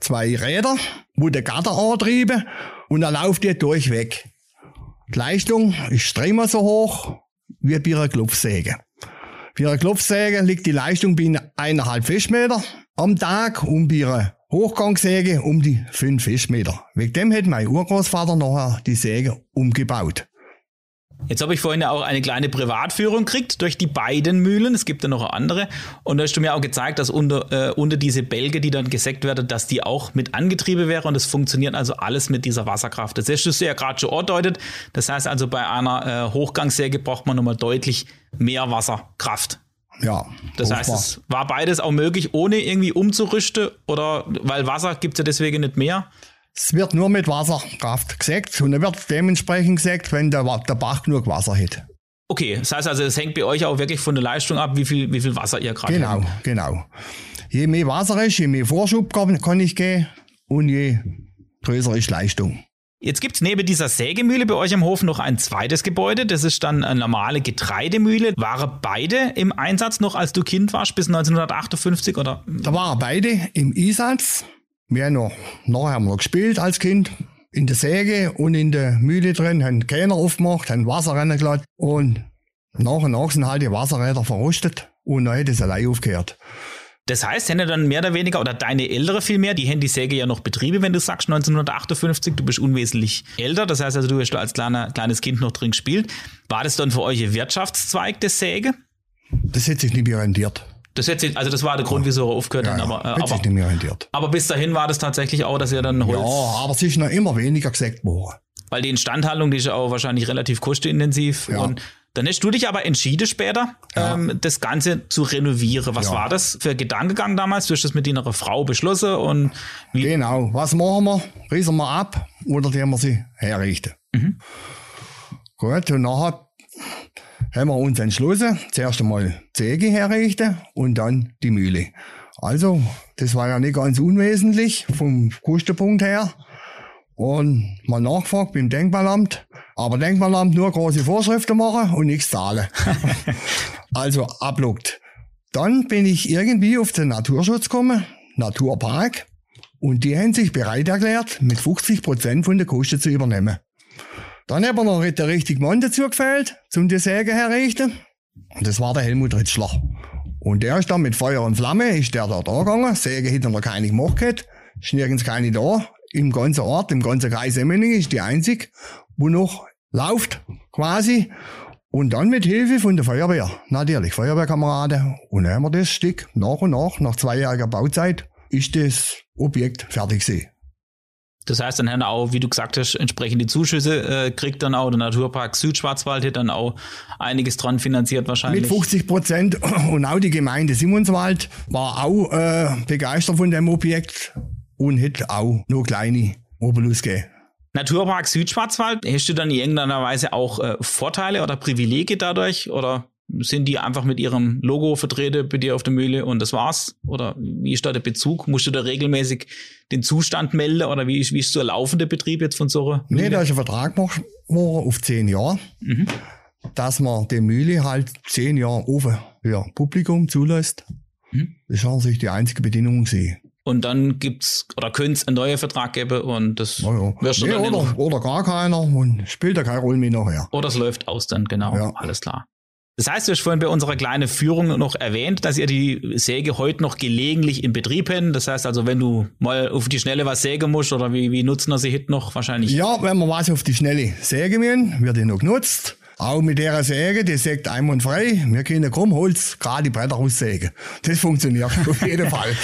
zwei Räder, wo der Gatter antrieben und dann läuft der durchweg. Die Leistung ist dreimal so hoch wie bei einer Klopfsäge. Bei einer Klopfsäge liegt die Leistung bei eineinhalb Fischmeter am Tag und bei einer Hochgangsäge um die 5 Fischmeter. Wegen dem hat mein Urgroßvater nachher die Säge umgebaut. Jetzt habe ich vorhin ja auch eine kleine Privatführung gekriegt durch die beiden Mühlen. Es gibt ja noch andere. Und da hast du mir auch gezeigt, dass unter, äh, unter diese Bälge, die dann gesägt werden, dass die auch mit angetrieben wäre. Und es funktioniert also alles mit dieser Wasserkraft. Das hast du ja gerade schon ordeutet. Das heißt also, bei einer äh, Hochgangsäge braucht man nochmal deutlich mehr Wasserkraft. Ja. Das heißt, es war beides auch möglich, ohne irgendwie umzurüsten oder weil Wasser gibt es ja deswegen nicht mehr? Es wird nur mit Wasserkraft gesägt und er wird dementsprechend gesägt, wenn der, der Bach genug Wasser hat. Okay, das heißt also, es hängt bei euch auch wirklich von der Leistung ab, wie viel, wie viel Wasser ihr gerade Genau, habt. genau. Je mehr Wasser ist, je mehr Vorschub kann ich gehen und je größer ist Leistung. Jetzt gibt's neben dieser Sägemühle bei euch am Hof noch ein zweites Gebäude. Das ist dann eine normale Getreidemühle. Waren beide im Einsatz noch, als du Kind warst, bis 1958? Oder? Da waren beide im Einsatz. Wir haben noch, nachher haben wir gespielt als Kind in der Säge und in der Mühle drin, haben Kähner aufgemacht, haben Wasser reingelassen und nach und nach sind halt die Wasserräder verrostet und dann hat es allein aufgehört. Das heißt, hätte dann mehr oder weniger, oder deine Ältere vielmehr, die haben die Säge ja noch betrieben, wenn du sagst 1958, du bist unwesentlich älter, das heißt also, du hast als kleiner, kleines Kind noch drin gespielt. War das dann für euch ein Wirtschaftszweig, das Säge? Das hätte sich nicht mehr rentiert. Das hätte, also das war der Grund, wieso er aufgehört Ja, hat. ja, Aber, äh, hätte sich aber, nicht mehr rentiert. aber bis dahin war das tatsächlich auch, dass ihr dann Holz, Ja, aber es ist noch immer weniger gesägt worden. weil die Instandhaltung, die ist ja auch wahrscheinlich relativ kostenintensiv. Ja. Und dann hast du dich aber entschieden später, Ja. ähm, das Ganze zu renovieren. Was Ja. war das für ein Gedankengang damals? Du hast das mit deiner Frau beschlossen und wie, Genau. Was machen wir? Riesen wir ab oder tun wir sie herrichten? Mhm. Gut, und nachher haben wir uns entschlossen, zuerst einmal die Säge herrichten und dann die Mühle. Also, das war ja nicht ganz unwesentlich vom Kostenpunkt her. Und mal nachgefragt beim Denkmalamt. Aber Denkmalamt nur große Vorschriften machen und nichts zahlen. also abluckt. Dann bin ich irgendwie auf den Naturschutz gekommen, Naturpark. Und die haben sich bereit erklärt, mit 50 Prozent von der Kosten zu übernehmen. Dann haben wir noch der richtige Mann dazu gefällt, zum die Säge herrichten. Und das war der Helmut Ritschler. Und der ist dann mit Feuer und Flamme, ist der da da gegangen. Säge hätte noch keine gemacht gehabt. Ist nirgends keine da. Im ganzen Ort, im ganzen Kreis Emmening ist die einzig, wo noch läuft, quasi. Und dann mit Hilfe von der Feuerwehr, natürlich, Feuerwehrkameraden. Und dann haben wir das Stück nach und nach, nach zweijähriger Bauzeit, ist das Objekt fertig gewesen. Das heißt, dann haben auch, wie du gesagt hast, entsprechende Zuschüsse äh, kriegt dann auch der Naturpark Südschwarzwald hat dann auch einiges dran finanziert wahrscheinlich. Mit 50 Prozent und auch die Gemeinde Simonswald war auch äh, begeistert von dem Objekt und hätte auch nur kleine Obolus gegeben. Naturpark Südschwarzwald, hast du dann in irgendeiner Weise auch äh, Vorteile oder Privilegien dadurch oder sind die einfach mit ihrem Logo vertreten bei dir auf der Mühle und das war's? Oder wie ist da der Bezug? Musst du da regelmäßig den Zustand melden oder wie ist, wie ist so ein laufender Betrieb jetzt von so einer Nee, Mühle? da ist ein Vertrag gemacht auf zehn Jahre, Mhm. dass man die Mühle halt zehn Jahre offen für Publikum zulässt. Mhm. Das war sich die einzige Bedingung gesehen. Und dann gibt's oder könnte es einen neuen Vertrag geben und das Ja, ja. wirst du Nee, dann oder, oder gar keiner und spielt ja keine Rolle mehr nachher. Oder es läuft aus dann, genau. Ja. Alles klar. Das heißt, du hast vorhin bei unserer kleinen Führung noch erwähnt, dass ihr die Säge heute noch gelegentlich in Betrieb habt. Das heißt also, wenn du mal auf die Schnelle was sägen musst oder wie, wie nutzen wir sie heute noch wahrscheinlich? Ja, wenn wir was auf die Schnelle sägen müssen, wird die noch genutzt. Auch mit der Säge, die sägt einwandfrei. Wir können krumm Holz, gerade die Bretter raussägen. Das funktioniert auf jeden Fall.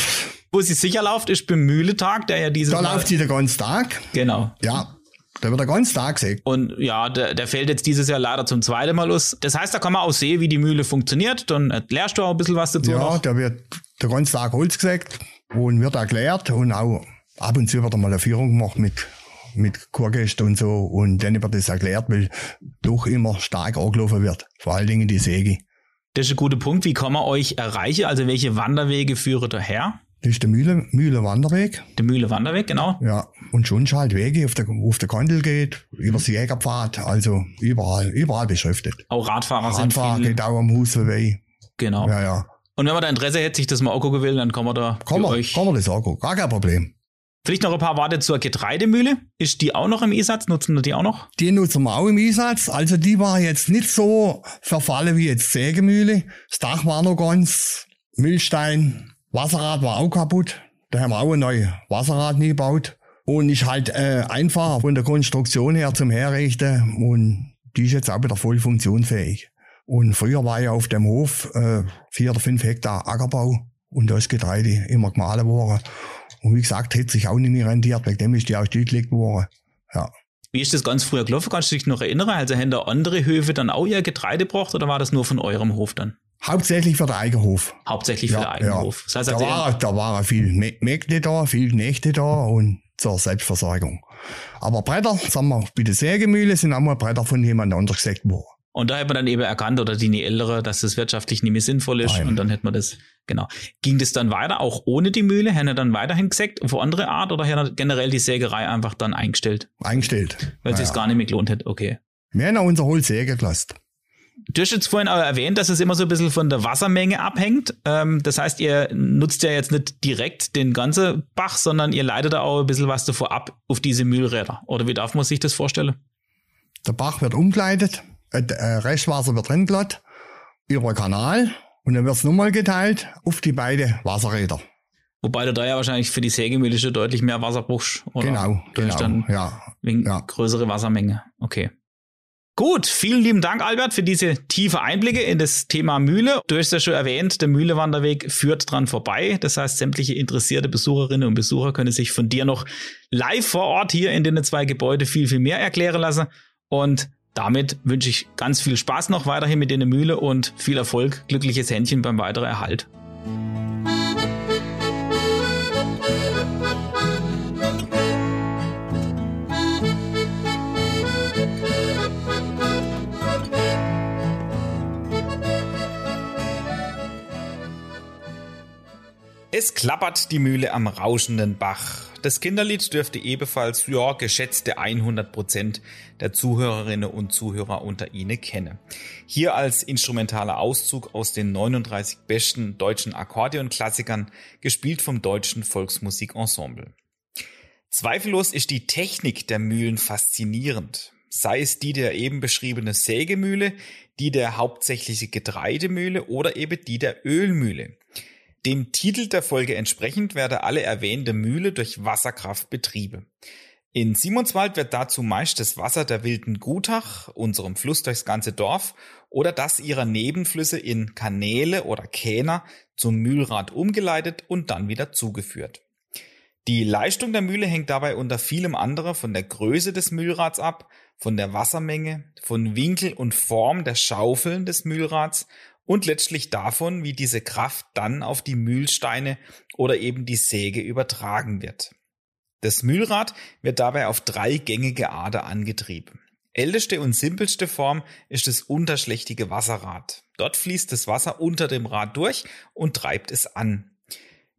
Wo sie sicher läuft, ist beim Mühletag, der ja dieses Da Mal, läuft sie den ganzen Tag. Genau. Ja, da wird der ganze Tag gesägt. Und ja, der, der fällt jetzt dieses Jahr leider zum zweiten Mal aus. Das heißt, da kann man auch sehen, wie die Mühle funktioniert. Dann erklärst du auch ein bisschen was dazu Ja, noch. da wird den ganzen Tag Holz gesägt und wird erklärt und auch ab und zu wird einmal eine Führung gemacht mit, mit Kurgästen und so und dann wird das erklärt, weil doch immer stark angelaufen wird. Vor allen Dingen die Säge. Das ist ein guter Punkt. Wie kann man euch erreichen? Also welche Wanderwege führen daher? Das ist der Mühle, Mühle Wanderweg. Der Mühle Wanderweg, genau. Ja, und schon halt Wege auf der, auf der Kandel geht, über das Jägerpfad, also überall, überall beschriftet. Auch Radfahrer sind Radfahrer geht auch am Hus vorbei. Genau. Ja, ja. Und wenn man da Interesse hätte, sich das mal angucken will, dann kann man da Kann euch. kann man das angucken, gar kein Problem. Vielleicht noch ein paar Worte zur Getreidemühle. Ist die auch noch im Einsatz? Nutzen wir die auch noch? Die nutzen wir auch im Einsatz. Also die war jetzt nicht so verfallen wie jetzt Sägemühle. Das Dach war noch ganz Müllstein. Wasserrad war auch kaputt. Da haben wir auch ein neues Wasserrad nie gebaut. Und ist halt äh, einfacher von der Konstruktion her zum Herrichten. Und die ist jetzt auch wieder voll funktionsfähig. Und früher war ja auf dem Hof äh, vier oder fünf Hektar Ackerbau. Und da ist Getreide immer gemahlen worden. Und wie gesagt, hätte sich auch nicht mehr rentiert. Wegen dem ist die auch stillgelegt worden. Ja. Wie ist das ganz früher gelaufen? Kannst du dich noch erinnern? Also haben da andere Höfe dann auch ihr Getreide gebraucht oder war das nur von eurem Hof dann? Hauptsächlich für den Eigenhof. Hauptsächlich für den eigenen Hof. Das heißt, da, also, war, da waren viel Mä- Mägde da, viel Knechte da und zur Selbstversorgung. Aber Bretter, sagen wir, bei der Sägemühle sind auch mal Bretter von jemand anderes gesägt worden. und da hat man dann eben erkannt, oder die Ältere, dass das wirtschaftlich nicht mehr sinnvoll ist. Nein. Und dann hätte man das, genau. Ging das dann weiter, auch ohne die Mühle? Haben wir dann weiterhin gesägt, auf andere Art, oder haben wir generell die Sägerei einfach dann eingestellt, Eingestellt. weil es Ja, sich gar nicht mehr gelohnt hätte? Okay. Wir haben unser Holz sägen gelassen. Du hast jetzt vorhin auch erwähnt, dass es immer so ein bisschen von der Wassermenge abhängt. Ähm, das heißt, ihr nutzt ja jetzt nicht direkt den ganzen Bach, sondern ihr leitet da auch ein bisschen was davor ab auf diese Mühlräder. Oder wie darf man sich das vorstellen? Der Bach wird umgeleitet, äh, äh Restwasser wird drin glatt, über den Kanal und dann wird es nochmal geteilt auf die beiden Wasserräder. Wobei du da ja wahrscheinlich für die Sägemühle schon deutlich mehr Wasser brauchst. Oder? Genau, genau. Dann ja. Wegen ja. größere Wassermenge. Okay. Gut, vielen lieben Dank, Albert, für diese tiefe Einblicke in das Thema Mühle. Du hast ja schon erwähnt, der Mühlewanderweg führt dran vorbei. Das heißt, sämtliche interessierte Besucherinnen und Besucher können sich von dir noch live vor Ort hier in den zwei Gebäude viel, viel mehr erklären lassen. Und damit wünsche ich ganz viel Spaß noch weiterhin mit der Mühle und viel Erfolg, glückliches Händchen beim weiteren Erhalt. Es klappert die Mühle am rauschenden Bach. Das Kinderlied dürfte ebenfalls, ja, geschätzte 100 Prozent der Zuhörerinnen und Zuhörer unter Ihnen kennen. Hier als instrumentaler Auszug aus den 39 besten deutschen Akkordeonklassikern, gespielt vom Deutschen Volksmusikensemble. Zweifellos ist die Technik der Mühlen faszinierend. Sei es die der eben beschriebene Sägemühle, die der hauptsächliche Getreidemühle oder eben die der Ölmühle. Dem Titel der Folge entsprechend werde alle erwähnte Mühle durch Wasserkraft betriebe. In Simonswald wird dazu meist das Wasser der wilden Gutach, unserem Fluss durchs ganze Dorf, oder das ihrer Nebenflüsse in Kanäle oder Kähner zum Mühlrad umgeleitet und dann wieder zugeführt. Die Leistung der Mühle hängt dabei unter vielem anderen von der Größe des Mühlrads ab, von der Wassermenge, von Winkel und Form der Schaufeln des Mühlrads und letztlich davon, wie diese Kraft dann auf die Mühlsteine oder eben die Säge übertragen wird. Das Mühlrad wird dabei auf drei gängige Ader angetrieben. Älteste und simpelste Form ist das unterschlächtige Wasserrad. Dort fließt das Wasser unter dem Rad durch und treibt es an.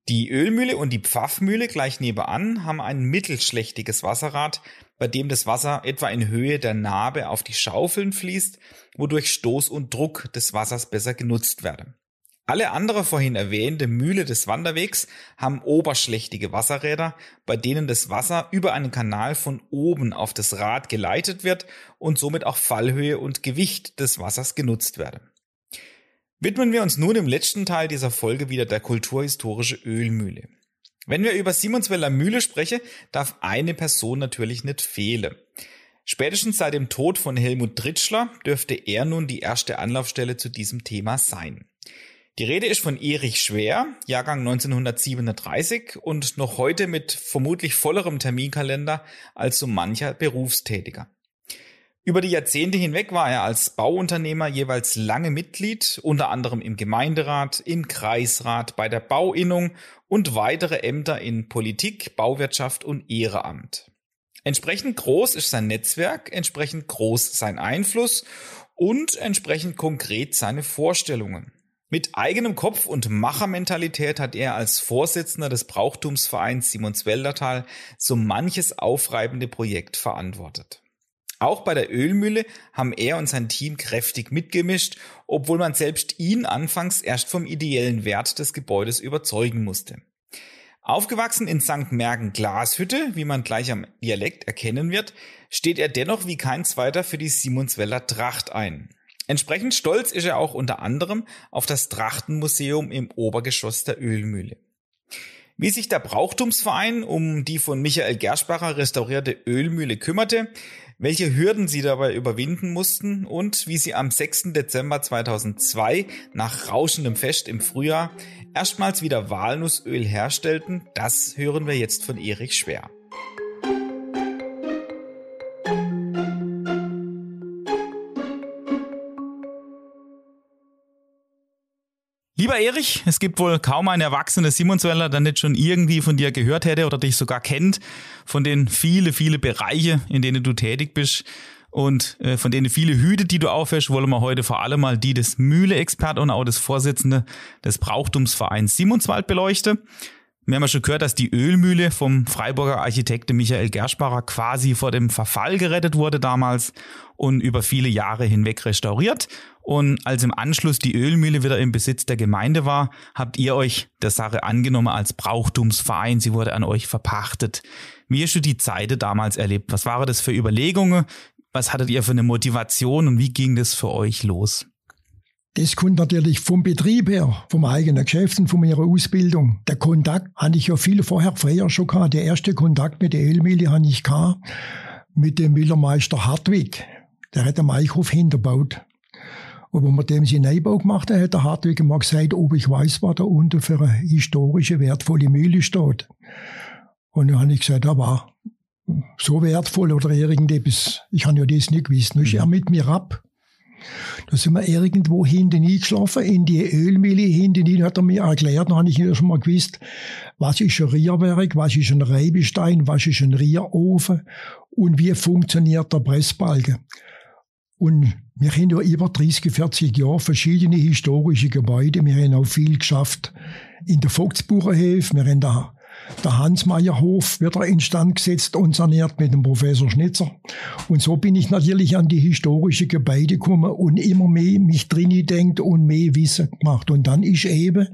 Die Ölmühle und die Pfaffmühle gleich nebenan haben ein mittelschlächtiges Wasserrad, bei dem das Wasser etwa in Höhe der Narbe auf die Schaufeln fließt, wodurch Stoß und Druck des Wassers besser genutzt werden. Alle andere vorhin erwähnte Mühle des Wanderwegs haben oberschlächtige Wasserräder, bei denen das Wasser über einen Kanal von oben auf das Rad geleitet wird und somit auch Fallhöhe und Gewicht des Wassers genutzt werden. Widmen wir uns nun im letzten Teil dieser Folge wieder der kulturhistorische Ölmühle. Wenn wir über Simonsweller Mühle sprechen, darf eine Person natürlich nicht fehlen. Spätestens seit dem Tod von Helmut Tritschler dürfte er nun die erste Anlaufstelle zu diesem Thema sein. Die Rede ist von Erich Schwer, Jahrgang 1937 und noch heute mit vermutlich vollerem Terminkalender als so mancher Berufstätiger. Über die Jahrzehnte hinweg war er als Bauunternehmer jeweils lange Mitglied, unter anderem im Gemeinderat, im Kreisrat, bei der Bauinnung und weitere Ämter in Politik, Bauwirtschaft und Ehrenamt. Entsprechend groß ist sein Netzwerk, entsprechend groß sein Einfluss und entsprechend konkret seine Vorstellungen. Mit eigenem Kopf und Machermentalität hat er als Vorsitzender des Brauchtumsvereins Simonswäldertal so manches aufreibende Projekt verantwortet. Auch bei der Ölmühle haben er und sein Team kräftig mitgemischt, obwohl man selbst ihn anfangs erst vom ideellen Wert des Gebäudes überzeugen musste. Aufgewachsen in St. Mergen Glashütte, wie man gleich am Dialekt erkennen wird, steht er dennoch wie kein zweiter für die Simonsweller Tracht ein. Entsprechend stolz ist er auch unter anderem auf das Trachtenmuseum im Obergeschoss der Ölmühle. Wie sich der Brauchtumsverein um die von Michael Gerschbacher restaurierte Ölmühle kümmerte, welche Hürden sie dabei überwinden mussten und wie sie am 6. Dezember 2002 nach rauschendem Fest im Frühjahr erstmals wieder Walnussöl herstellten, das hören wir jetzt von Erich Schwer. Lieber Erich, es gibt wohl kaum einen erwachsenen Simonsweller, der nicht schon irgendwie von dir gehört hätte oder dich sogar kennt, von den viele, viele Bereiche, in denen du tätig bist und äh, von denen viele Hüte, die du aufhörst, wollen wir heute vor allem mal die des Mühle-Expert und auch des Vorsitzenden des Brauchtumsvereins Simonswald beleuchten. Wir haben ja schon gehört, dass die Ölmühle vom Freiburger Architekten Michael Gerschbacher quasi vor dem Verfall gerettet wurde damals und über viele Jahre hinweg restauriert. Und als im Anschluss die Ölmühle wieder im Besitz der Gemeinde war, habt ihr euch der Sache angenommen als Brauchtumsverein. Sie wurde an euch verpachtet. Wie hast du die Zeit damals erlebt? Was waren das für Überlegungen? Was hattet ihr für eine Motivation und wie ging das für euch los? Das kommt natürlich vom Betrieb her, vom eigenen Geschäft und von ihrer Ausbildung. Der Kontakt hatte ich ja viel vorher, früher schon gehabt. Der erste Kontakt mit der Ölmühle hatte ich gehabt mit dem Müllermeister Hartwig. Der hat am Eichhof hinterbaut. Und wenn man dem seinen Neubau gemacht hat, hat der Hartwig immer gesagt, ob ich weiß, was da unten für eine historische, wertvolle Mühle steht. Und dann habe ich gesagt, da war so wertvoll oder irgendetwas. Ich habe ja das nicht gewusst. Dann ist er mit mir ab da sind wir irgendwo hinten eingeschlafen, in die Ölmühle hinten rein, hat er mir erklärt, dann habe ich ja schon mal gewusst, was ist ein Rierwerk, was ist ein Reibestein, was ist ein Rierofen und wie funktioniert der Pressbalken. Und wir haben ja über 30, 40 Jahre verschiedene historische Gebäude. Wir haben auch viel geschafft in der Vogtsbucherhöfe. Wir haben da der Hans-Meyer-Hof wird er instand gesetzt und saniert mit dem Professor Schnitzer. Und so bin ich natürlich an die historische Gebäude gekommen und immer mehr mich drin denkt und mehr Wissen gemacht. Und dann ist eben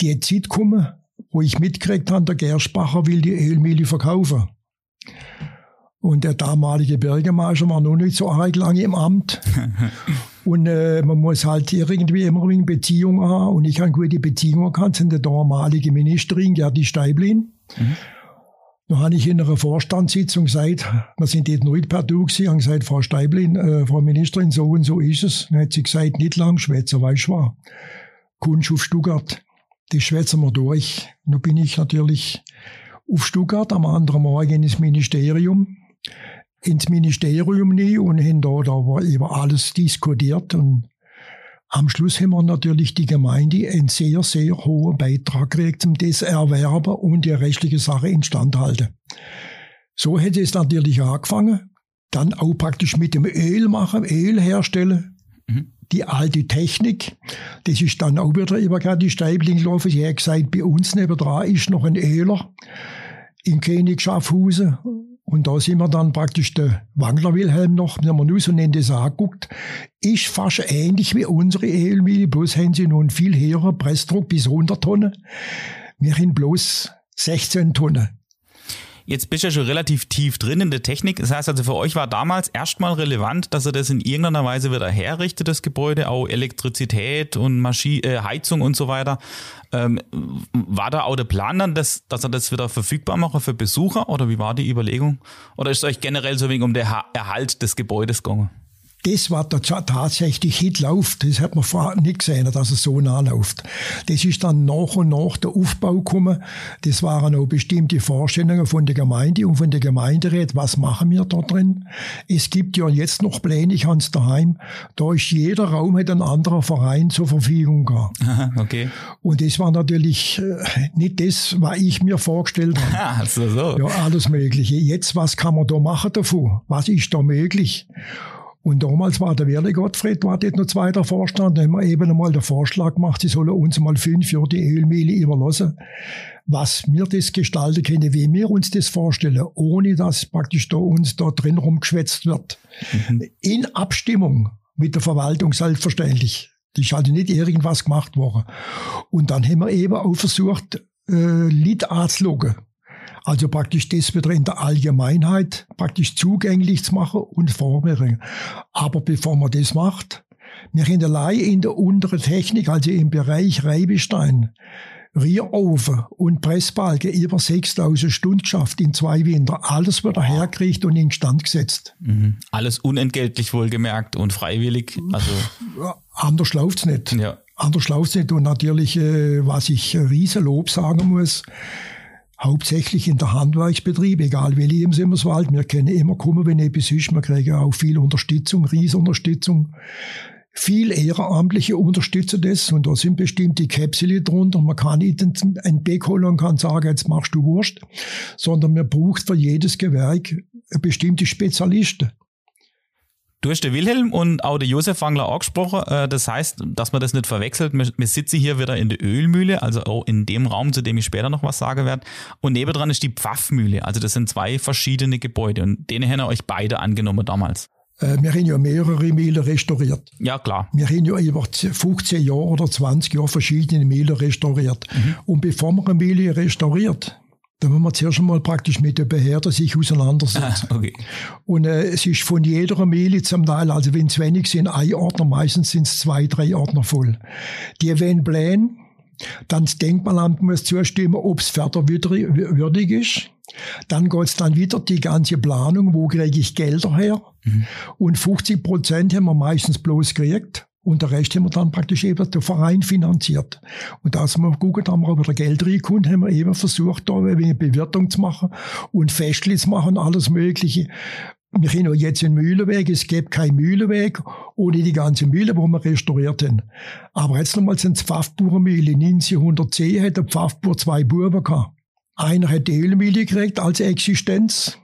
die Zeit gekommen, wo ich mitgekriegt habe, der Gerspacher will die Ölmühle verkaufen. Und der damalige Bürgermeister war noch nicht so arg lange im Amt. und äh, man muss halt irgendwie immer eine Beziehung haben. Und ich habe gute Beziehungen gehabt zu der damaligen Ministerin, Gerdi Steiblin. Mhm. Da habe ich in einer Vorstandssitzung gesagt, wir sind dort nicht per Du gewesen, haben gesagt, Frau Steiblin, äh, Frau Ministerin, so und so ist es. Dann hat sie gesagt, nicht lang schwätzen, weißt du was? Kunst auf Stuttgart, das schwätzen wir durch. Da bin ich natürlich auf Stuttgart am anderen Morgen ins Ministerium ins Ministerium nie und haben da war über alles diskutiert und am Schluss haben wir natürlich die Gemeinde einen sehr, sehr hohen Beitrag gekriegt, um das Erwerben und die rechtliche Sache instand halten. So hätte es natürlich angefangen. Dann auch praktisch mit dem Öl machen, Öl herstellen. Mhm. Die alte Technik. Das ist dann auch wieder über die Steibling gelaufen. Sie hat gesagt, bei uns nebendran ist noch ein Öler in König Schaffhausen und da sind wir dann praktisch der Wangler Wilhelm noch, wenn man nur so nennt, das anguckt, ist fast ähnlich wie unsere Ölmühle, bloß haben sie einen viel höheren Pressdruck bis 100 Tonnen. Wir haben bloß 16 Tonnen. Jetzt bist du ja schon relativ tief drin in der Technik. Das heißt also, für euch war damals erstmal relevant, dass ihr das in irgendeiner Weise wieder herrichtet, das Gebäude, auch Elektrizität und Maschi äh, Heizung und so weiter. Ähm, war da auch der Plan dann, dass, dass er das wieder verfügbar macht für Besucher oder wie war die Überlegung? Oder ist es euch generell so wegen um den Erhalt des Gebäudes gegangen? Das war der tatsächlich Hitlauf. Das hat man vorher nicht gesehen, dass es so nah läuft. Das ist dann nach und nach der Aufbau gekommen. Das waren auch bestimmte Vorstellungen von der Gemeinde und von der Gemeinderat. Was machen wir da drin? Es gibt ja jetzt noch Pläne, ich habe es daheim. Da ist jeder Raum hat ein anderer Verein zur Verfügung gehabt. okay. Und das war natürlich äh, nicht das, was ich mir vorgestellt habe. also so. Ja, alles Mögliche. Jetzt, was kann man da machen davon? Was ist da möglich? Und damals war der Werle Gottfried, war dort noch zweiter Vorstand, da haben wir eben einmal den Vorschlag gemacht, sie sollen uns mal fünf Jahre die Ölmehle überlassen, was wir das gestalten können, wie wir uns das vorstellen, ohne dass praktisch da uns da drin rumgeschwätzt wird. Mhm. In Abstimmung mit der Verwaltung selbstverständlich. Das ist also nicht irgendwas gemacht worden. Und dann haben wir eben auch versucht, äh, Lied anzuloggen. Also praktisch das wieder in der Allgemeinheit praktisch zugänglich zu machen und vorbringen. Aber bevor man das macht, wir haben allein in der unteren Technik, also im Bereich Reibestein, Rierofen und Pressbalken über 6000 Stunden geschafft in zwei Winter. Alles wieder hergekriegt und instand gesetzt. Mhm. Alles unentgeltlich wohlgemerkt und freiwillig. Also ja, anders läuft's nicht. Ja. Anders läuft's nicht. Und natürlich, äh, was ich Riesenlob sagen muss, hauptsächlich in der Handwerksbetrieb, egal welche im Simmerswald. Wir können immer kommen, wenn etwas ist. Wir kriegen auch viel Unterstützung, Riesenunterstützung. Viel ehrenamtliche unterstützen das und da sind bestimmte Kapsel drunter. Man kann nicht ein Beck holen und kann sagen, jetzt machst du Wurst, sondern man braucht für jedes Gewerk bestimmte Spezialisten. Du hast den Wilhelm und auch den Josef Wangler angesprochen. Äh, das heißt, dass man das nicht verwechselt. Wir sitzen hier wieder in der Ölmühle, also auch in dem Raum, zu dem ich später noch was sagen werde. Und nebendran ist die Pfaffmühle. Also das sind zwei verschiedene Gebäude und denen haben euch beide angenommen damals. Äh, wir haben ja mehrere Mühlen restauriert. Ja, klar. Wir haben ja über 15 Jahre oder 20 Jahre verschiedene Mühlen restauriert. Mhm. Und bevor man eine Mühle restauriert, da muss man zuerst einmal praktisch mit der Behörde sich auseinandersetzen. Ah, okay. Und äh, es ist von jeder Mehle zum Teil, also wenn es wenig sind, ein Ordner, meistens sind es zwei, drei Ordner voll. Die werden blähen, dann das Denkmalamt muss zustimmen, ob es förderwürdig ist. Dann geht's dann wieder die ganze Planung, wo kriege ich Gelder her? Mhm. Und 50 Prozent haben wir meistens bloß gekriegt. Und der Rest haben wir dann praktisch eben der Verein finanziert. Und als wir geguckt haben, wir wieder Geld reingekommen, haben wir eben versucht, da ein wenig Bewirtung zu machen und Festli zu machen, alles Mögliche. Wir haben ja jetzt einen Mühlenweg, es gibt keinen Mühlenweg ohne die ganze Mühle, wo wir restauriert haben. Aber jetzt nochmal sind es Pfaffburer Mühle. 1910 hat der Pfaffbur zwei Buben gehabt. Einer hat die Ölmühle gekriegt als Existenz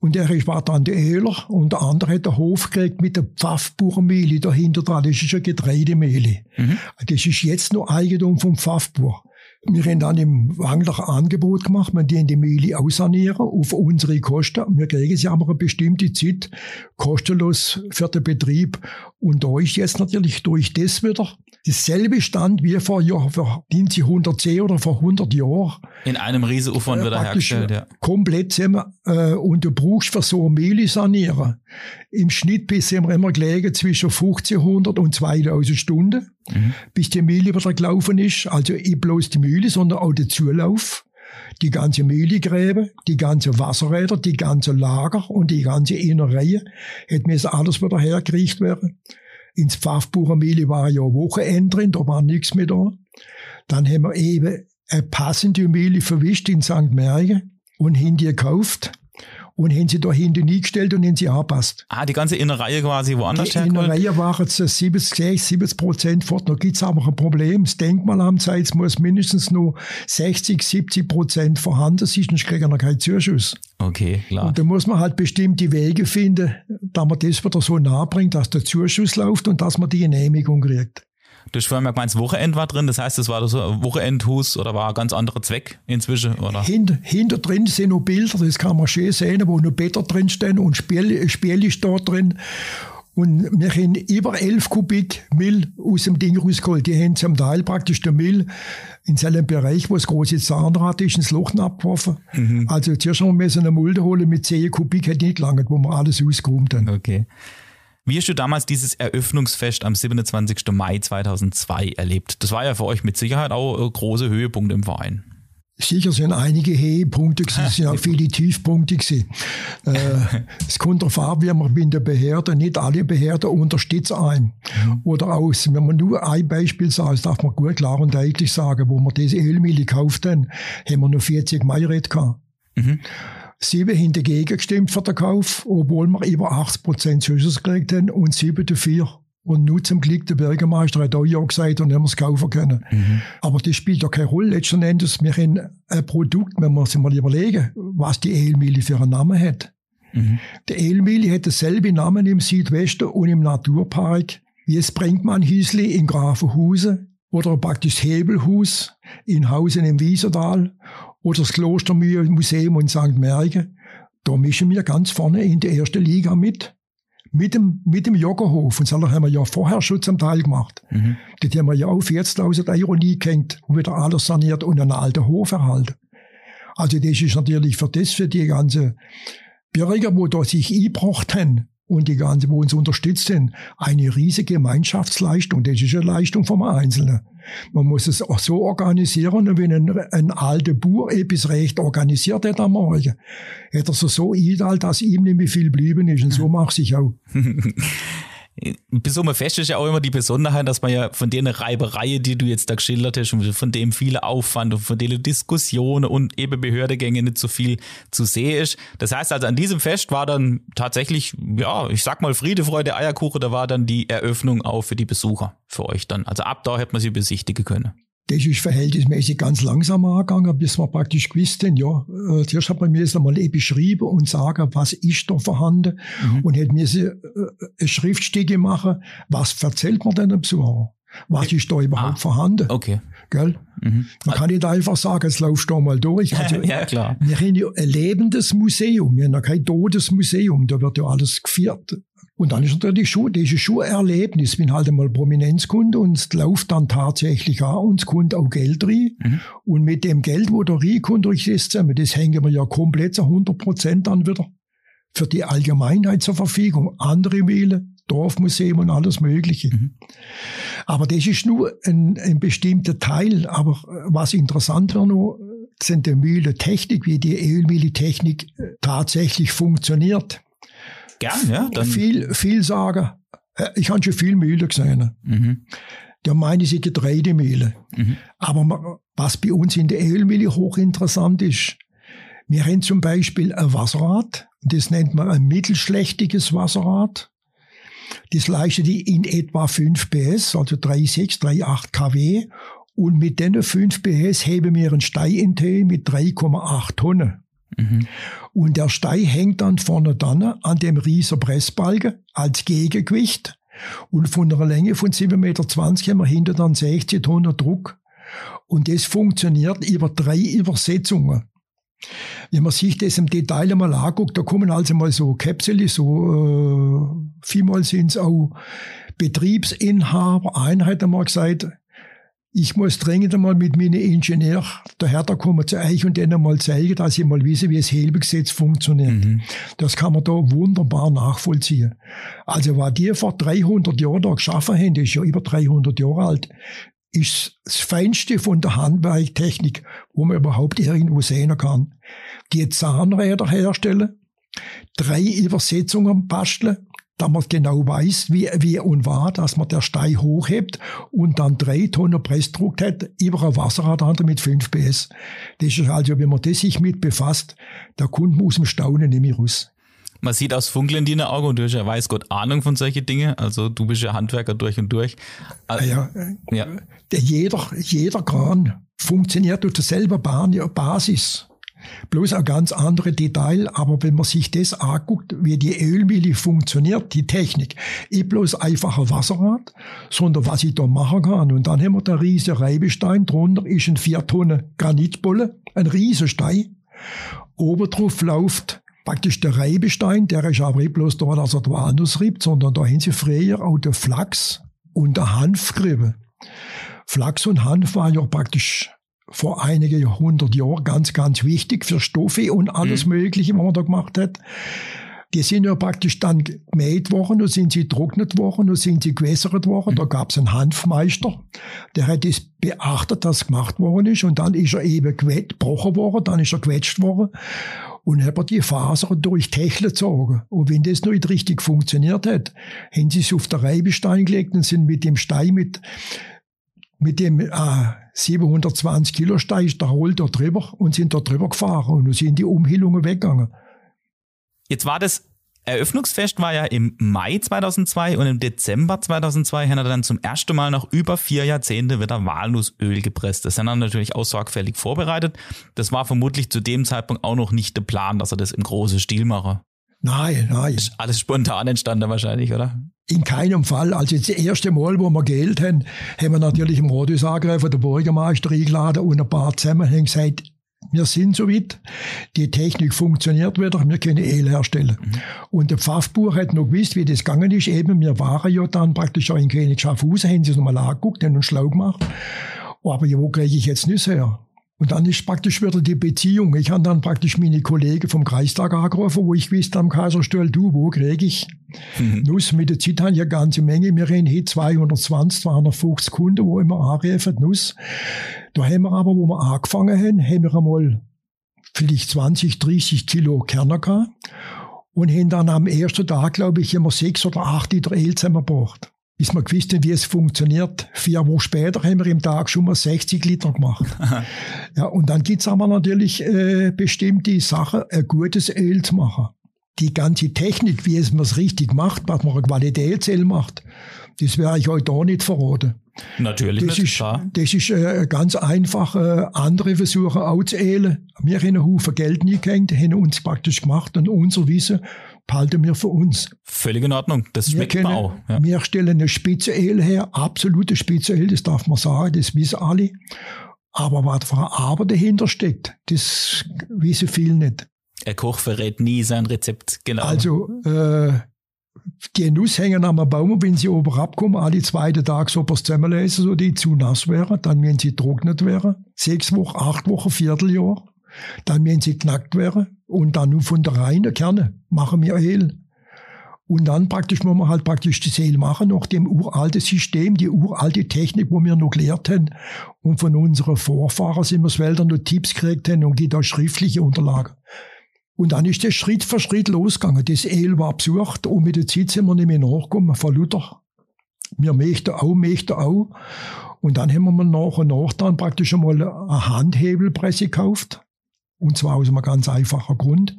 und er war dann der Öler und der andere hat den Hof gekriegt mit der Pfaffbucher dahinter dran. Das ist eine Getreidemehle. Mhm. Das ist jetzt noch Eigentum vom Pfaffbuch. Wir haben dann im Wangler Angebot gemacht, wir die in die Mehle aussanieren auf unsere Kosten. Wir kriegen sie aber eine bestimmte Zeit kostenlos für den Betrieb. Und da ist jetzt natürlich durch das wieder dasselbe Stand wie vor, ja, vor 1910 oder vor 100 Jahren. In einem Riesenaufwand äh, wieder hergestellt, ja. Komplett zusammen. Äh, und du brauchst für so eine Mehle sanieren. Im Schnitt bis sind wir immer gelegen zwischen 1500 und 2000 Stunden, mhm. bis die Mehle wieder gelaufen ist. Also nicht bloß die Mühle, sondern auch der Zulauf die ganze Mehligräbe, die ganze Wasserräder, die ganze Lager und die ganze Innerreihe, hätte mir alles wieder hergekriegt werden. Ins Pfaffbucher Mehle war ja Wochenende drin, da war nichts mehr da. Dann haben wir eben eine passende Mehle verwischt in St. Mergen und die gekauft und haben sie da hinten eingestellt und haben sie angepasst. Ah, die ganze Innereihe quasi woanders Die Innereihe war jetzt 70, 70 Prozent fort. Da gibt's aber ein Problem. Das Denkmalamt sagt, es muss mindestens noch 60, 70 Prozent vorhanden sein, sonst kriegen wir keinen Zuschuss. Okay, klar. Und da muss man halt bestimmte Wege finden, da man das wieder so nahe bringt, dass der Zuschuss läuft und dass man die Genehmigung kriegt. Vorhin gemeint, das Wochenend war drin, das heißt, das war so ein Wochenendhus oder war ein ganz anderer Zweck inzwischen, oder? Hinter, hinter drin sind noch Bilder, das kann man schön sehen, wo noch Better drin stehen und Spiel, Spiel ist da drin. Und wir haben über 11 Kubik Müll aus dem Ding rausgeholt. Die haben zum Teil praktisch den Müll in seinem Bereich, wo das große Zahnrad ist, ins Loch abgeworfen. Mhm. Also zuerst haben wir eine Mulde holen mit 10 Kubik, hat nicht gelangt, wo wir alles ausgeräumt haben. Okay. Wie hast du damals dieses Eröffnungsfest am 27. Mai 2002 erlebt? Das war ja für euch mit Sicherheit auch ein großer Höhepunkt im Verein. Sicher sind einige Höhepunkte gewesen, es sind auch viele Tiefpunkte gewesen. Äh, es kommt darauf an, wie man in der Behörde, nicht alle Behörden unterstützen ein. Mhm. Oder aus, wenn man nur ein Beispiel sagt, darf man gut klar und deutlich sagen, wo wir diese Ölmühle gekauft haben, haben wir nur 40 Mairet gehabt. Mhm. Sieben haben dagegen gestimmt für den Kauf, obwohl wir über 80 Prozent Zuschuss gekriegt haben und sieben dafür. Und nur zum Glück, der Bürgermeister hat auch ja gesagt und haben wir es kaufen können. Mhm. Aber das spielt ja keine Rolle. Letzten Endes, wir haben ein Produkt, wenn wir uns mal überlegen, was die Elmühle für einen Namen hat. Mhm. Die Elmühle hat denselben Namen im Südwesten und im Naturpark wie das Brinkmann-Hüsli in Grafenhausen oder praktisch Hebelhus in Hausen im Wiesertal oder das Klostermuseum in St. Mergen, da mischen wir ganz vorne in der ersten Liga mit. Mit dem, mit dem Joggerhof. Und das haben wir ja vorher schon zum Teil gemacht. Mhm. Dort haben wir ja auf 40.000 Euro nie gehängt und wieder alles saniert und einen alten Hof erhalten. Also das ist natürlich für das, für die ganze Bürger, wo da sich eingebracht haben, und die ganze, wo uns unterstützt sind, eine riesige Gemeinschaftsleistung. Das ist eine Leistung vom Einzelnen. Man muss es auch so organisieren, wenn ein, ein alter Bauer etwas recht organisiert hat am Morgen, hätte er so so eingeteilt, dass ihm nicht mehr viel geblieben ist. Und so mache ich auch. bis so fest ist ja auch immer die Besonderheit, dass man ja von der Reiberei, die du jetzt da geschildert hast, und von dem viele Aufwand und von denen Diskussionen und eben Behördegänge nicht so viel zu sehen ist. Das heißt also, an diesem Fest war dann tatsächlich, ja, ich sag mal Friede, Freude, Eierkuchen, da war dann die Eröffnung auch für die Besucher, für euch dann. Also ab da hätte man sie besichtigen können. Das ist verhältnismäßig ganz langsam angegangen, bis wir praktisch gewusst haben, ja, äh, zuerst hat man mir das einmal beschrieben und sagen, was ist da vorhanden mhm. und hätte mir äh, ein Schriftstücke machen, was erzählt man denn dem Besucher? Was ist da überhaupt ah, vorhanden? Okay. Gell? Mhm. Man kann nicht einfach sagen, jetzt laufst du mal durch. Also, ja, klar. Wir haben ja ein lebendes Museum, wir haben ja kein totes Museum, da wird ja alles geführt. Und dann ist natürlich schon, das ist schon ein Erlebnis. Ich bin halt einmal Prominenzkunde und es läuft dann tatsächlich an und es kommt auch Geld rein. Mhm. Und mit dem Geld, wo da reinkommt durch das zusammen, das hängen wir ja komplett zu 100 Prozent dann wieder für die Allgemeinheit zur Verfügung. Andere wählen, Dorfmuseum und alles Mögliche. Mhm. Aber das ist nur ein, ein bestimmter Teil. Aber was interessant wäre noch, sind die Mühle-Technik, wie die Ölmühle-Technik tatsächlich funktioniert. Gern, ja. Dann viel, viel sagen. Äh, ich habe schon viel Mühle gesehen. Mhm. Da meine ich Getreidemühle. Mhm. Aber was bei uns in der Ölmühle hochinteressant ist, wir haben zum Beispiel ein Wasserrad, das nennt man ein mittelschlechtiges Wasserrad. Das leistet in etwa 5 PS, also 3,6, 3,8 kW. Und mit den 5 PS heben wir einen Stein mit 3,8 Tonnen. Mhm. Und der Stein hängt dann vorne dann an dem riesen Pressbalken als Gegengewicht. Und von einer Länge von 7,20 Meter haben wir hinter dann 60 Tonnen Druck. Und das funktioniert über drei Übersetzungen. Wenn man sich das im Detail einmal anguckt, da kommen also mal so Kapsel, so äh, vielmal sind es auch Betriebsinhaber, Einheiten mal gesagt, ich muss dringend einmal mit meinen Ingenieur daher da kommen zu euch und denen mal zeigen, dass ich mal wissen, wie das Hebegesetz funktioniert. Mhm. Das kann man da wunderbar nachvollziehen. Also, was die vor 300 Jahren da geschaffen haben, das ist ja über 300 Jahre alt, ist das Feinste von der Handwerktechnik, wo man überhaupt irgendwo sehen kann. Die Zahnräder herstellen, drei Übersetzungen basteln, da man genau weiß, wie, wie und war, dass man der Stein hochhebt und dann drei Tonnen Pressdruck hat über ein Wasserrad mit 5 PS. Das ist also, wenn man das sich mit befasst, der Kunde muss im Staunen nämlich raus. Man sieht aus Funkeln in Augen und du hast ja weiß Gott Ahnung von solchen Dingen. Also du bist ja Handwerker durch und durch. Also, ja, ja. Der jeder, jeder Kran funktioniert auf derselben Basis. Bloß ein ganz andere Detail, aber wenn man sich das anguckt, wie die Ölmühle funktioniert, die Technik, ich bloß einfach ein Wasserrad, sondern was ich da machen kann. Und dann haben wir da riesen Reibestein, drunter ist ein 4 Tonnen Granitbolle, ein riesen Stein. Oben drauf läuft praktisch der Reibestein, der ist aber nicht bloß da, dass er da anders riebt, sondern da haben sie früher auch der Flachs und der Hanf gerieben. Flachs und Hanf waren ja praktisch vor einigen hundert Jahren ganz, ganz wichtig für Stoffe und alles mhm. Mögliche, was man da gemacht hat. Die sind ja praktisch dann gemäht worden, dann sind sie trocknet worden, dann sind sie gewässert worden. Mhm. Da gab es einen Hanfmeister, der hat das beachtet, dass gemacht worden ist. Und dann ist er eben gebrochen worden, dann ist er gewetscht worden. Und hat die Fasern durch Techle gezogen. Und wenn das nicht richtig funktioniert hat, haben sie es auf der Reibestein gelegt und sind mit dem Stein mit mit dem äh, 720 Kilo Steig da holt da drüber und sind da drüber gefahren und sind die Umhillungen weggegangen. Jetzt war das Eröffnungsfest war ja im Mai 2002 und im Dezember 2002 hat er dann zum ersten Mal nach über vier Jahrzehnte wieder Walnussöl gepresst. Das hat er natürlich auch sorgfältig vorbereitet. Das war vermutlich zu dem Zeitpunkt auch noch nicht der Plan, dass er das im großen Stil mache. Nein, nein. Ist alles spontan entstanden wahrscheinlich, oder? In keinem Fall. Also das erste Mal, wo wir Geld haben, haben wir natürlich im Radius angegriffen, der Bürgermeister eingeladen und ein paar zusammen haben gesagt, wir sind so weit, die Technik funktioniert wieder, wir können Öl herstellen. Mhm. Und der Pfaffbuch hat noch gewusst, wie das gegangen ist. Eben, wir waren ja dann praktisch auch in König Schaffhausen, haben sie es nochmal angeguckt, haben uns schlau gemacht. Aber wo kriege ich jetzt nicht her? Und dann ist praktisch wieder die Beziehung. Ich habe dann praktisch meine Kollegen vom Kreistag angerufen, wo ich wusste am Kaiserstuhl, du, wo kriege ich? Mhm. Nuss mit der Zeit haben ja ganze Menge. Wir reden hier 220, 250 Kunden, wo immer anrufen, Nuss. Da haben wir aber, wo wir angefangen haben, haben wir einmal vielleicht 20, 30 Kilo Kerner gehabt. Und haben dann am ersten Tag, glaube ich, immer sechs oder acht Liter Öl zusammengebracht bis wir gewusst haben, wie es funktioniert. Vier Wochen später haben wir im Tag schon mal 60 Liter gemacht. ja, und dann gibt's aber natürlich äh, bestimmte Sachen, ein gutes Öl zu machen. Die ganze Technik, wie es man es richtig macht, was man ein Qualitätsöl macht, das werde ich euch da nicht verraten. Natürlich, Das ist, klar. das ist äh, ganz einfach. Äh, andere versuchen auch zu ählen. Wir haben einen Haufen Geld nie gehängt, haben uns praktisch gemacht und unser Wissen behalten wir für uns. Völlig in Ordnung. Das schmeckt man auch. Ja. wir stellen eine Spitze-Ale her, absolute Spitze-Ale, das darf man sagen, das wissen alle. Aber was für eine Arbeit dahinter steckt, das wissen viele nicht. Ein Koch verrät nie sein Rezept genau. Also, äh, die Nuss hängen am Baum, und wenn sie oben abkommen, alle zweite Tag so was zusammenlesen, so die zu nass wären, dann wenn sie trocknet wären, sechs Wochen, acht Wochen, Vierteljahr, dann wenn sie knackt wären und dann von der reinen Kerne machen wir Öl. Und dann praktisch muss man halt praktisch das Öl machen nach dem uralten System, die uralte Technik, wo wir noch gelernt haben. Und von unseren Vorfahren sind wir es Wälder noch Tipps gekriegt haben und gibt auch schriftliche Unterlagen. Und dann ist das Schritt für Schritt losgegangen. Das Öl war besucht und mit der Zeit sind wir nicht mehr nachgekommen von Luther. Wir möchten auch, möchten auch. Und dann haben wir nach und nach dann praktisch einmal eine Handhebelpresse gekauft. Und zwar aus einem ganz einfachen Grund.